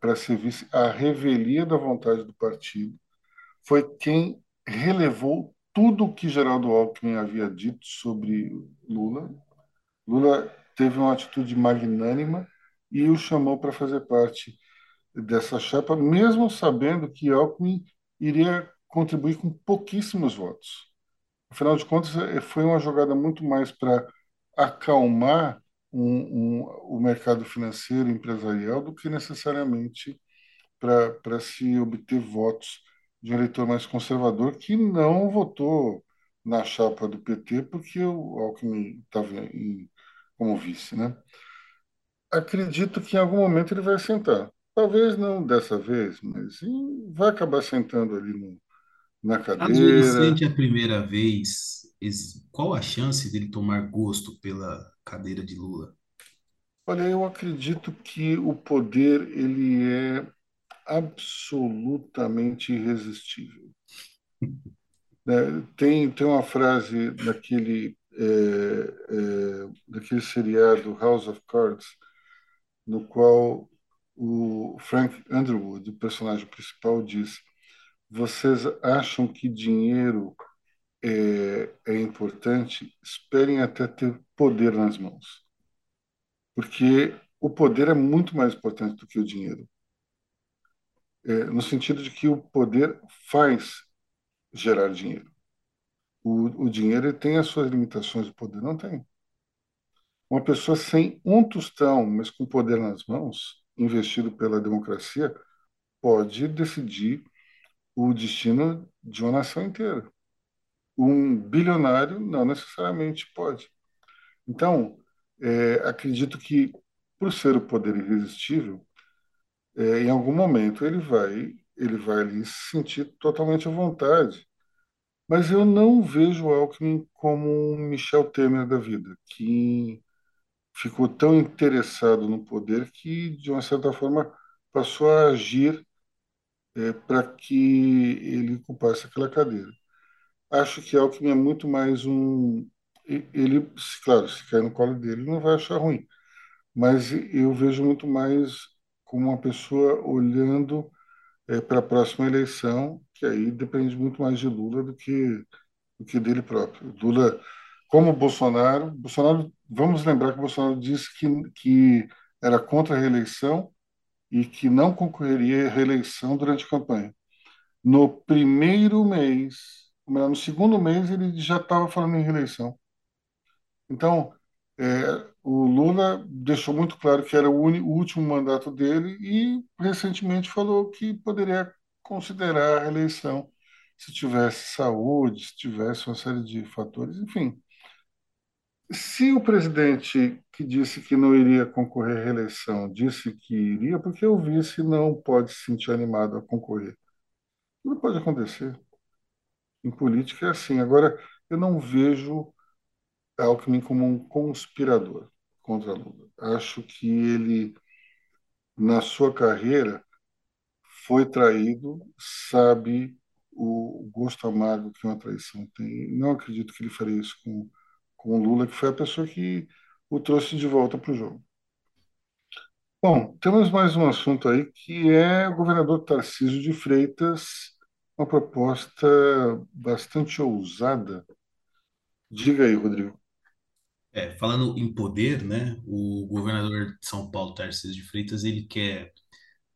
para servir à revelia da vontade do partido foi quem relevou tudo o que Geraldo Alckmin havia dito sobre Lula. Lula teve uma atitude magnânima e o chamou para fazer parte dessa chapa, mesmo sabendo que Alckmin iria contribuir com pouquíssimos votos. Afinal de contas, eh, foi uma jogada muito mais para acalmar um, um, o mercado financeiro empresarial do que necessariamente para se obter votos de um eleitor mais conservador que não votou na chapa do PT porque o Alckmin estava como vice, né? Acredito que em algum momento ele vai sentar. Talvez não dessa vez, mas vai acabar sentando ali no- na Caso ele cadeira. sente a primeira vez, qual a chance dele tomar gosto pela cadeira de Lula? Olha, eu acredito que o poder ele é absolutamente irresistível. [laughs] né? Tem, tem uma frase daquele, é, é, daquele seriado House of Cards, no qual o Frank Underwood, o personagem principal, diz: Vocês acham que dinheiro é, é importante? Esperem até ter poder nas mãos, porque o poder é muito mais importante do que o dinheiro, é, no sentido de que o poder faz gerar dinheiro. O, o dinheiro tem as suas limitações, o poder não tem. Uma pessoa sem um tostão, mas com poder nas mãos, investido pela democracia, pode decidir o destino de uma nação inteira. Um bilionário não necessariamente pode. Então, é, acredito que, por ser o poder irresistível, é, em algum momento ele vai, ele vai ali se sentir totalmente à vontade. Mas eu não vejo o Alckmin como um Michel Temer da vida, que ficou tão interessado no poder que, de uma certa forma, passou a agir para que ele ocupasse aquela cadeira. Acho que Alckmin é muito mais um. Ele, claro, se cair no colo dele, não vai achar ruim, mas eu vejo muito mais como uma pessoa olhando para a próxima eleição, que aí depende muito mais de Lula do que, do que dele próprio. Lula, como Bolsonaro, Bolsonaro, vamos lembrar que Bolsonaro disse que, que era contra a reeleição e que não concorreria à reeleição durante a campanha. No primeiro mês, melhor, no segundo mês, ele já estava falando em reeleição. Então, é, o Lula deixou muito claro que era o, uni- o último mandato dele e recentemente falou que poderia considerar a reeleição se tivesse saúde, se tivesse uma série de fatores, enfim. Se o presidente que disse que não iria concorrer à reeleição disse que iria, porque o vice não pode se sentir animado a concorrer? Tudo pode acontecer. Em política é assim. Agora, eu não vejo Alckmin como um conspirador contra Lula. Acho que ele, na sua carreira, foi traído, sabe o gosto amargo que uma traição tem. Não acredito que ele faria isso com, com o Lula, que foi a pessoa que o trouxe de volta para o jogo. Bom, temos mais um assunto aí que é o governador Tarcísio de Freitas, uma proposta bastante ousada. Diga aí, Rodrigo. É, falando em poder, né? O governador de São Paulo, Tarcísio de Freitas, ele quer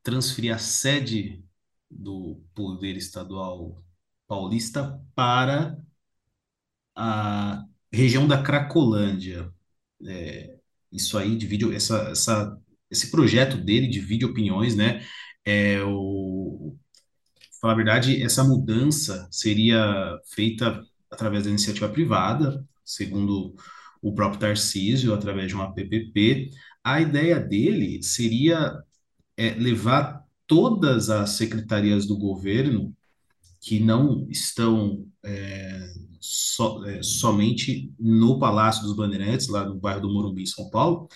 transferir a sede do poder estadual paulista para a região da Cracolândia. É, isso aí divide essa, essa, esse projeto dele divide opiniões, né? É, o, falar a verdade, essa mudança seria feita através da iniciativa privada, segundo o próprio Tarcísio, através de uma PPP. A ideia dele seria é, levar todas as secretarias do governo que não estão é, so, é, somente no Palácio dos Bandeirantes, lá no bairro do Morumbi, em São Paulo,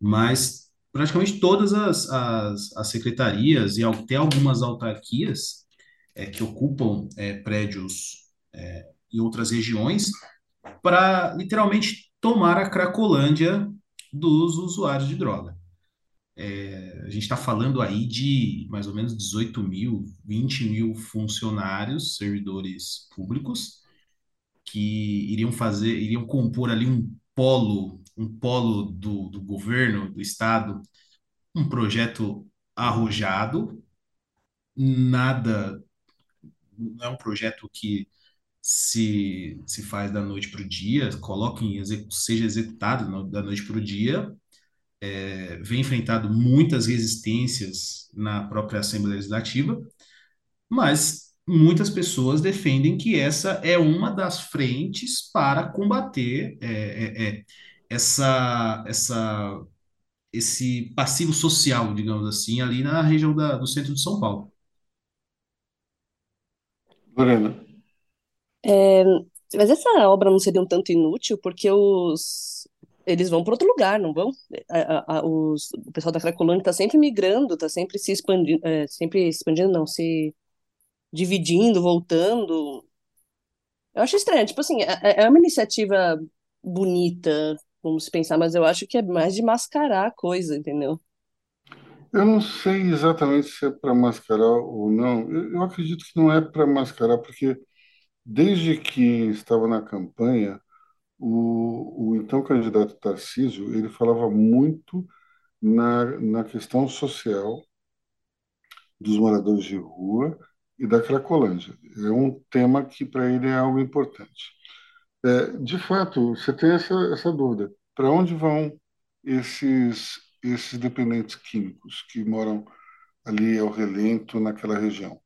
mas praticamente todas as, as, as secretarias e até algumas autarquias é, que ocupam é, prédios é, em outras regiões para literalmente tomar a Cracolândia dos usuários de droga. É, a gente está falando aí de mais ou menos 18 mil, 20 mil funcionários, servidores públicos, que iriam fazer, iriam compor ali um polo, um polo do, do governo, do Estado, um projeto arrojado, nada, não é um projeto que se, se faz da noite para o dia, coloque em execu seja executado no, da noite para o dia, é, vem enfrentado muitas resistências na própria Assembleia Legislativa, mas muitas pessoas defendem que essa é uma das frentes para combater é, é, é essa, essa, esse passivo social, digamos assim, ali na região da, do centro de São Paulo. Lorena. É, mas essa obra não seria um tanto inútil, porque os, eles vão para outro lugar, não vão? A, a, os, o pessoal da Cracolândia está sempre migrando, está sempre se expandindo, é, sempre expandindo, não, se dividindo, voltando. Eu acho estranho, tipo assim, é, é uma iniciativa bonita, vamos pensar, mas eu acho que é mais de mascarar a coisa, entendeu? Eu não sei exatamente se é para mascarar ou não. Eu, eu acredito que não é para mascarar, porque desde que estava na campanha, o, o então candidato Tarcísio, ele falava muito na, na questão social dos moradores de rua e da Cracolândia. É um tema que para ele é algo importante. É, de fato, você tem essa, essa dúvida. Para onde vão esses, esses dependentes químicos que moram ali ao relento naquela região?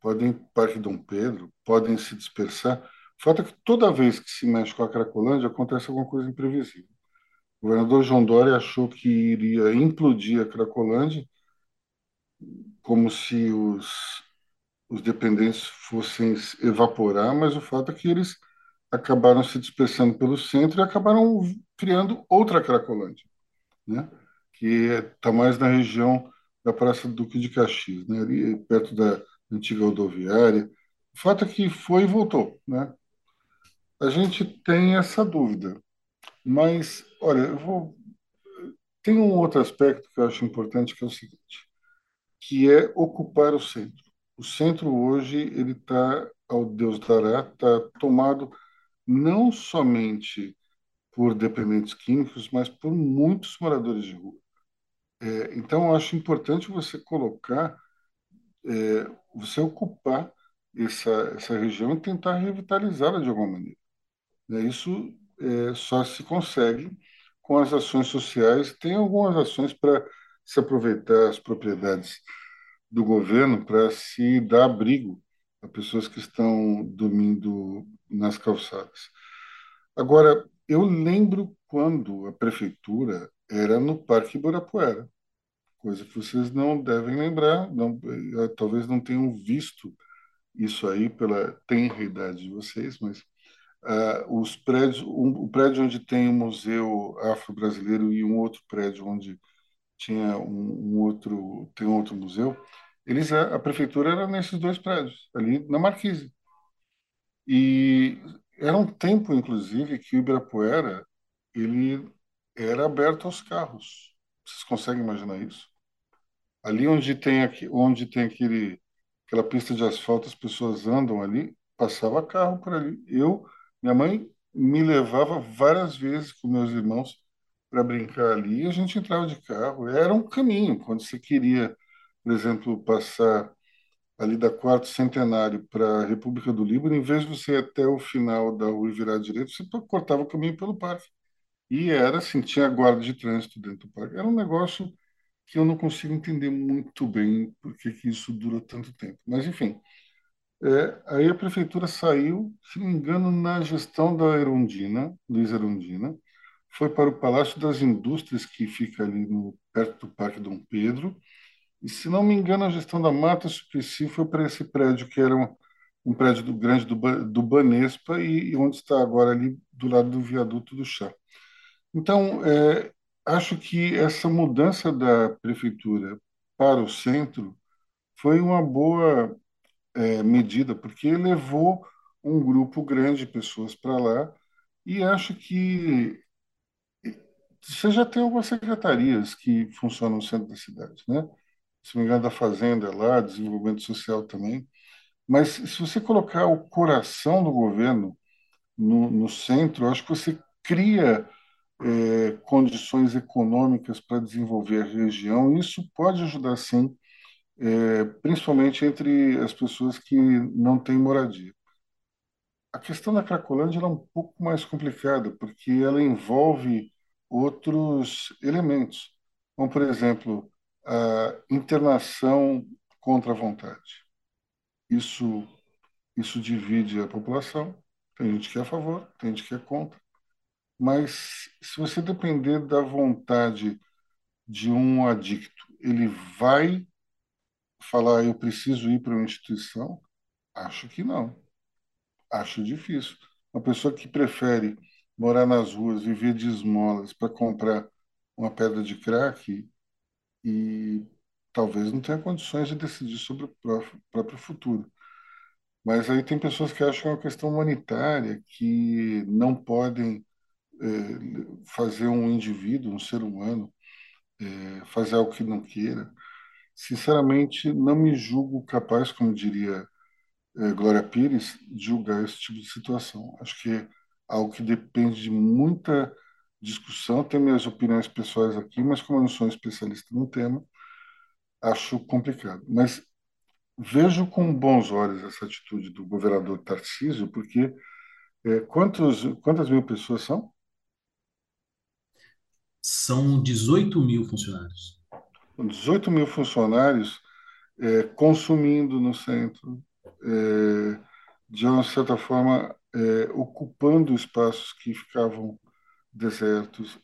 Podem Parque Dom Pedro, podem se dispersar. Fato é que toda vez que se mexe com a Cracolândia acontece alguma coisa imprevisível. O governador João Dória achou que iria implodir a Cracolândia como se os, os dependentes fossem evaporar, mas o fato é que eles acabaram se dispersando pelo centro e acabaram criando outra Cracolândia, né? que está mais na região da Praça Duque de Caxias, né? ali perto da antiga rodoviária. O fato é que foi e voltou. Né? A gente tem essa dúvida, mas, olha, eu vou... tem um outro aspecto que eu acho importante, que é o seguinte, que é ocupar o centro. O centro hoje ele está ao Deus dará, está tomado não somente por dependentes químicos, mas por muitos moradores de rua. É, então, eu acho importante você colocar, é, você ocupar essa, essa região e tentar revitalizá-la de alguma maneira. Né? Isso é, só se consegue com as ações sociais. Tem algumas ações para se aproveitar as propriedades do governo para se dar abrigo a pessoas que estão dormindo nas calçadas. Agora, eu lembro quando a prefeitura era no Parque Ibirapuera, coisa que vocês não devem lembrar, não, eh, talvez não tenham visto isso aí pela tenra idade de vocês, mas uh, os prédios, um, o prédio onde tem o Museu Afro-Brasileiro e um outro prédio onde tinha um, um outro, tem outro museu, eles a, a prefeitura era nesses dois prédios, ali na Marquise. E era um tempo, inclusive, que o Ibirapuera ele era aberto aos carros. Vocês conseguem imaginar isso? Ali onde tem aqui, onde tem aquele, aquela pista de asfalto, as pessoas andam ali, passava carro por ali. Eu, minha mãe me levava várias vezes com meus irmãos para brincar ali e a gente entrava de carro. Era um caminho quando você queria, por exemplo, passar ali da Quarto Centenário para a República do Líbano, em vez de você ir até o final da rua e virar à direita, você cortava o caminho pelo parque. E era assim, tinha guarda de trânsito dentro do parque. Era um negócio que eu não consigo entender muito bem por que isso durou tanto tempo. Mas, enfim, é, aí a prefeitura saiu, se não me engano, na gestão da Erundina, Luiz Erundina, foi para o Palácio das Indústrias, que fica ali no, perto do Parque Dom Pedro, e, se não me engano, a gestão da Mata Suplicy foi para esse prédio, que era um, um prédio do, grande do, do Banespa, e, e onde está agora ali do lado do viaduto do Chá. Então, é, acho que essa mudança da prefeitura para o centro foi uma boa, é, medida, porque levou um grupo grande de pessoas para lá, e acho que você já tem algumas secretarias que funcionam no centro da cidade, né? Se não me engano, da Fazenda é lá, desenvolvimento social também. Mas se você colocar o coração do governo no, no centro, acho que você cria eh, condições econômicas para desenvolver a região, e isso pode ajudar, sim, eh, principalmente entre as pessoas que não têm moradia. A questão da Cracolândia é um pouco mais complicada, porque ela envolve outros elementos, como, por exemplo, a internação contra a vontade. Isso, isso divide a população. Tem gente que é a favor, tem gente que é contra. Mas se você depender da vontade de um adicto, ele vai falar, eu preciso ir para uma instituição? Acho que não. Acho difícil. Uma pessoa que prefere morar nas ruas, viver de esmolas para comprar uma pedra de crack e talvez não tenha condições de decidir sobre o pró- próprio futuro. Mas aí tem pessoas que acham que é uma questão humanitária, que não podem eh, fazer um indivíduo, um ser humano, eh, fazer algo que não queira. Sinceramente, não me julgo capaz, como diria eh, Glória Pires, de julgar esse tipo de situação. Acho que é algo que depende de muita discussão. Tenho minhas opiniões pessoais aqui, mas como eu não sou um especialista no tema, acho complicado. Mas vejo com bons olhos essa atitude do governador Tarcísio, porque eh, quantos, quantas mil pessoas são? São 18 mil funcionários. 18 mil funcionários eh, consumindo no centro, eh, de uma certa forma, eh, ocupando espaços que ficavam desertos.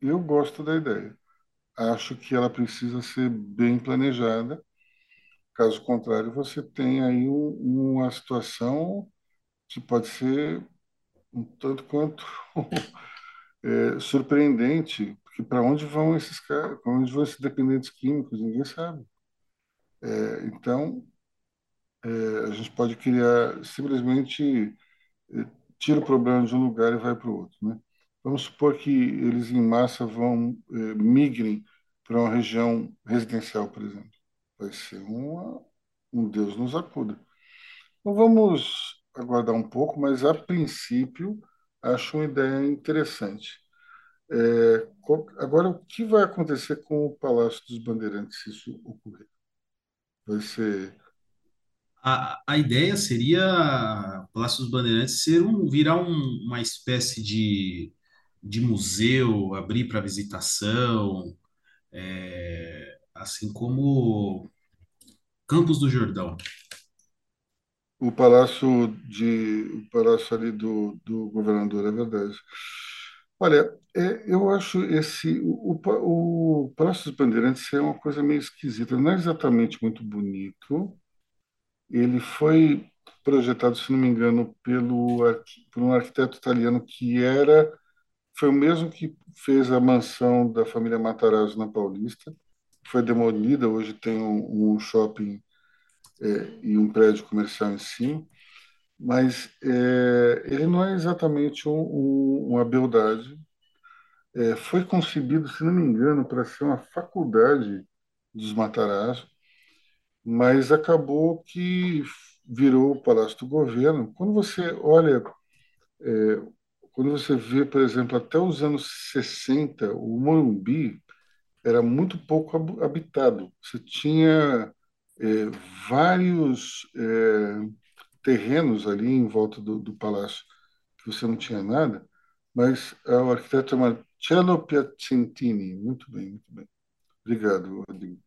Eu gosto da ideia. Acho que ela precisa ser bem planejada. Caso contrário, você tem aí um- uma situação que pode ser um tanto quanto [laughs] é, surpreendente, porque para onde vão esses caras, para onde vão esses dependentes químicos, ninguém sabe. É, então, é, a gente pode criar simplesmente eh, tira o problema de um lugar e vai para o outro, né? Vamos supor que eles em massa vão eh, migrem para uma região residencial, por exemplo. Vai ser uma, um Deus nos acuda. Então vamos aguardar um pouco, mas a princípio acho uma ideia interessante. É, agora, o que vai acontecer com o Palácio dos Bandeirantes se isso ocorrer? Vai ser A, a ideia seria o Palácio dos Bandeirantes ser um, virar um- uma espécie de, de museu, abrir para visitação, é, assim como Campos do Jordão. o palácio de o palácio ali do, do governador, é verdade. Olha, é, eu acho esse o, o, o Palácio dos Bandeirantes é uma coisa meio esquisita, não é exatamente muito bonito. Ele foi projetado, se não me engano, pelo por um arquiteto italiano que era foi o mesmo que fez a mansão da família Matarazzo na Paulista. Foi demolida, hoje tem um, um shopping é, e um prédio comercial em cima. mas é, ele não é exatamente um, um, uma beldade. É, foi concebido, se não me engano, para ser uma faculdade dos Matarazzo, mas acabou que virou o Palácio do Governo. Quando você olha, é, quando você vê, por exemplo, até os anos 60, o Morumbi era muito pouco habitado. Você tinha é, vários é, terrenos ali em volta do, do palácio que você não tinha nada, mas o arquiteto chama Cello Piacentini. Muito bem, muito bem. Obrigado, Rodrigo.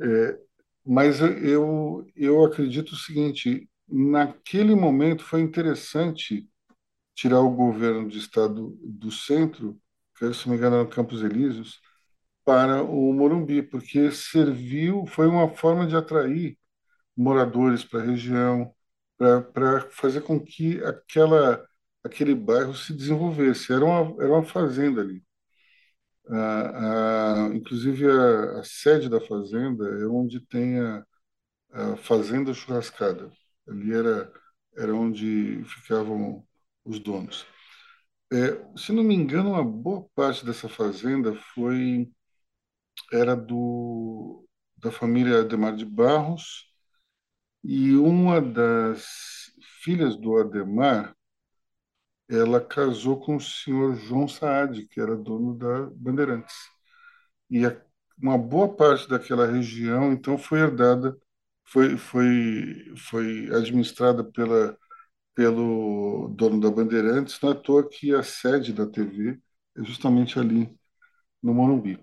É, mas eu, eu acredito o seguinte: naquele momento foi interessante tirar o governo de estado do centro, que se não me engano era Campos Elíseos, para o Morumbi, porque serviu, foi uma forma de atrair moradores para a região, para fazer com que aquela, aquele bairro se desenvolvesse. Era uma, era uma fazenda ali. A, a, inclusive, a, a, sede da fazenda é onde tem a, a Fazenda Churrascada. Ali era, era onde ficavam os donos. É, se não me engano, uma boa parte dessa fazenda foi era do da família Ademar de Barros e uma das filhas do Ademar ela casou com o senhor João Saad, que era dono da Bandeirantes. E a, uma boa parte daquela região, então, foi herdada, foi, foi, foi administrada pela, pelo dono da Bandeirantes. Não é à toa que a sede da TV é justamente ali no Morumbi.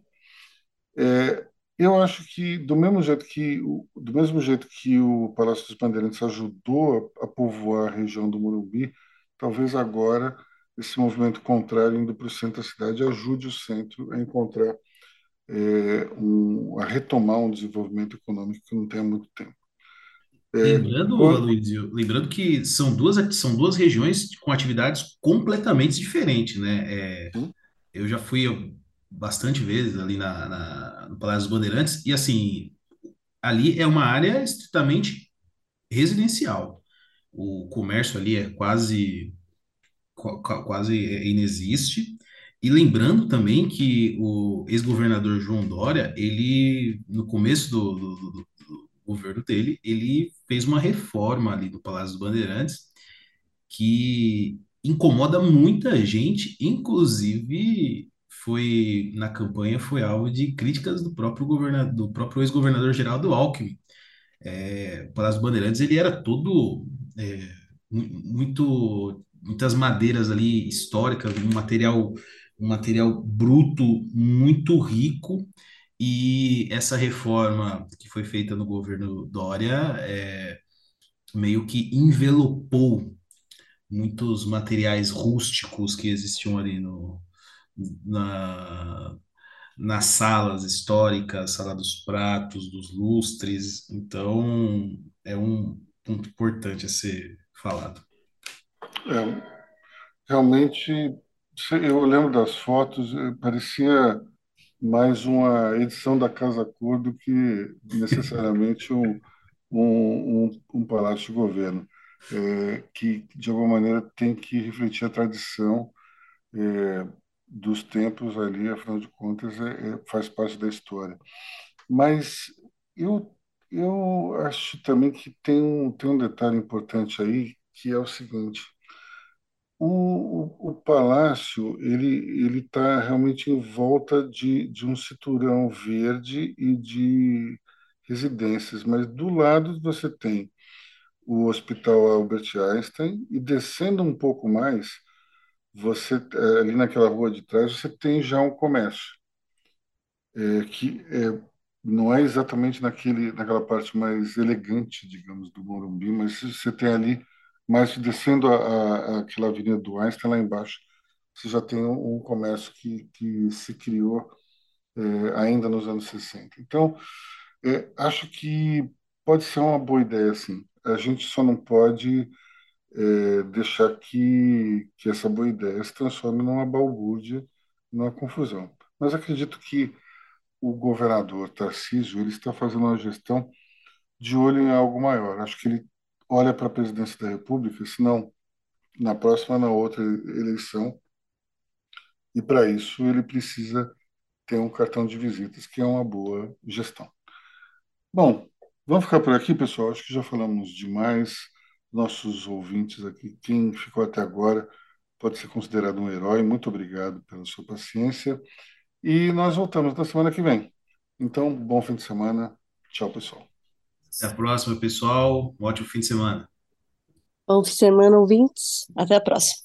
É, eu acho que do mesmo jeito que do mesmo jeito que o Palácio dos Bandeirantes ajudou a, a povoar a região do Morumbi, talvez agora esse movimento contrário indo para o centro da cidade ajude o centro a encontrar é, um, a retomar um desenvolvimento econômico que não tem há muito tempo. É, lembrando, Aloysio, lembrando que são duas, são duas regiões com atividades completamente diferentes, né? É, eu já fui bastante vezes ali na, na, no Palácio dos Bandeirantes e, assim, ali é uma área estritamente residencial. O comércio ali é quase, quase inexiste. E lembrando também que o ex-governador João Dória, ele, no começo do, do, do, governo dele, ele fez uma reforma ali do Palácio dos Bandeirantes que incomoda muita gente, inclusive foi na campanha foi alvo de críticas do próprio governador, do próprio ex-governador Geraldo Alckmin. É, o Palácio dos Bandeirantes ele era todo é, muito muitas madeiras ali históricas, um material um material bruto muito rico e essa reforma que foi feita no governo Dória é, meio que envelopou muitos materiais rústicos que existiam ali no, na, nas salas históricas, sala dos pratos, dos lustres. Então, é um ponto importante a ser falado. É, realmente, eu lembro das fotos, eh, parecia mais uma edição da Casa Cor do que necessariamente um, um, um, um palácio de governo, é, que de alguma maneira tem que refletir a tradição é, dos tempos ali, afinal de contas, é, é, faz parte da história. Mas eu, eu acho também que tem um, tem um detalhe importante aí, que é o seguinte, o, o, o palácio ele ele está realmente em volta de, de um cinturão verde e de residências, mas do lado você tem o Hospital Albert Einstein e descendo um pouco mais, você eh, ali naquela rua de trás você tem já um comércio é, que é, não é exatamente naquele naquela parte mais elegante, digamos, do Morumbi, mas você tem ali mas descendo a, a, aquela avenida do Einstein, lá embaixo, você já tem um, um comércio que, que se criou é, ainda nos anos 60. Então, é, acho que pode ser uma boa ideia, sim. A gente só não pode é, deixar que, que essa boa ideia se transforme numa balbúrdia, numa confusão. Mas acredito que o governador Tarcísio ele está fazendo uma gestão de olho em algo maior. Acho que ele olha para a presidência da República, se não na próxima, na outra eleição. E para isso ele precisa ter um cartão de visitas, que é uma boa gestão. Bom, vamos ficar por aqui, pessoal. Acho que já falamos demais. Nossos ouvintes aqui, quem ficou até agora, pode ser considerado um herói. Muito obrigado pela sua paciência. E nós voltamos na semana que vem. Então, bom fim de semana. Tchau, pessoal. Até a próxima, pessoal. Um ótimo fim de semana. Bom fim de semana, ouvintes. Até a próxima.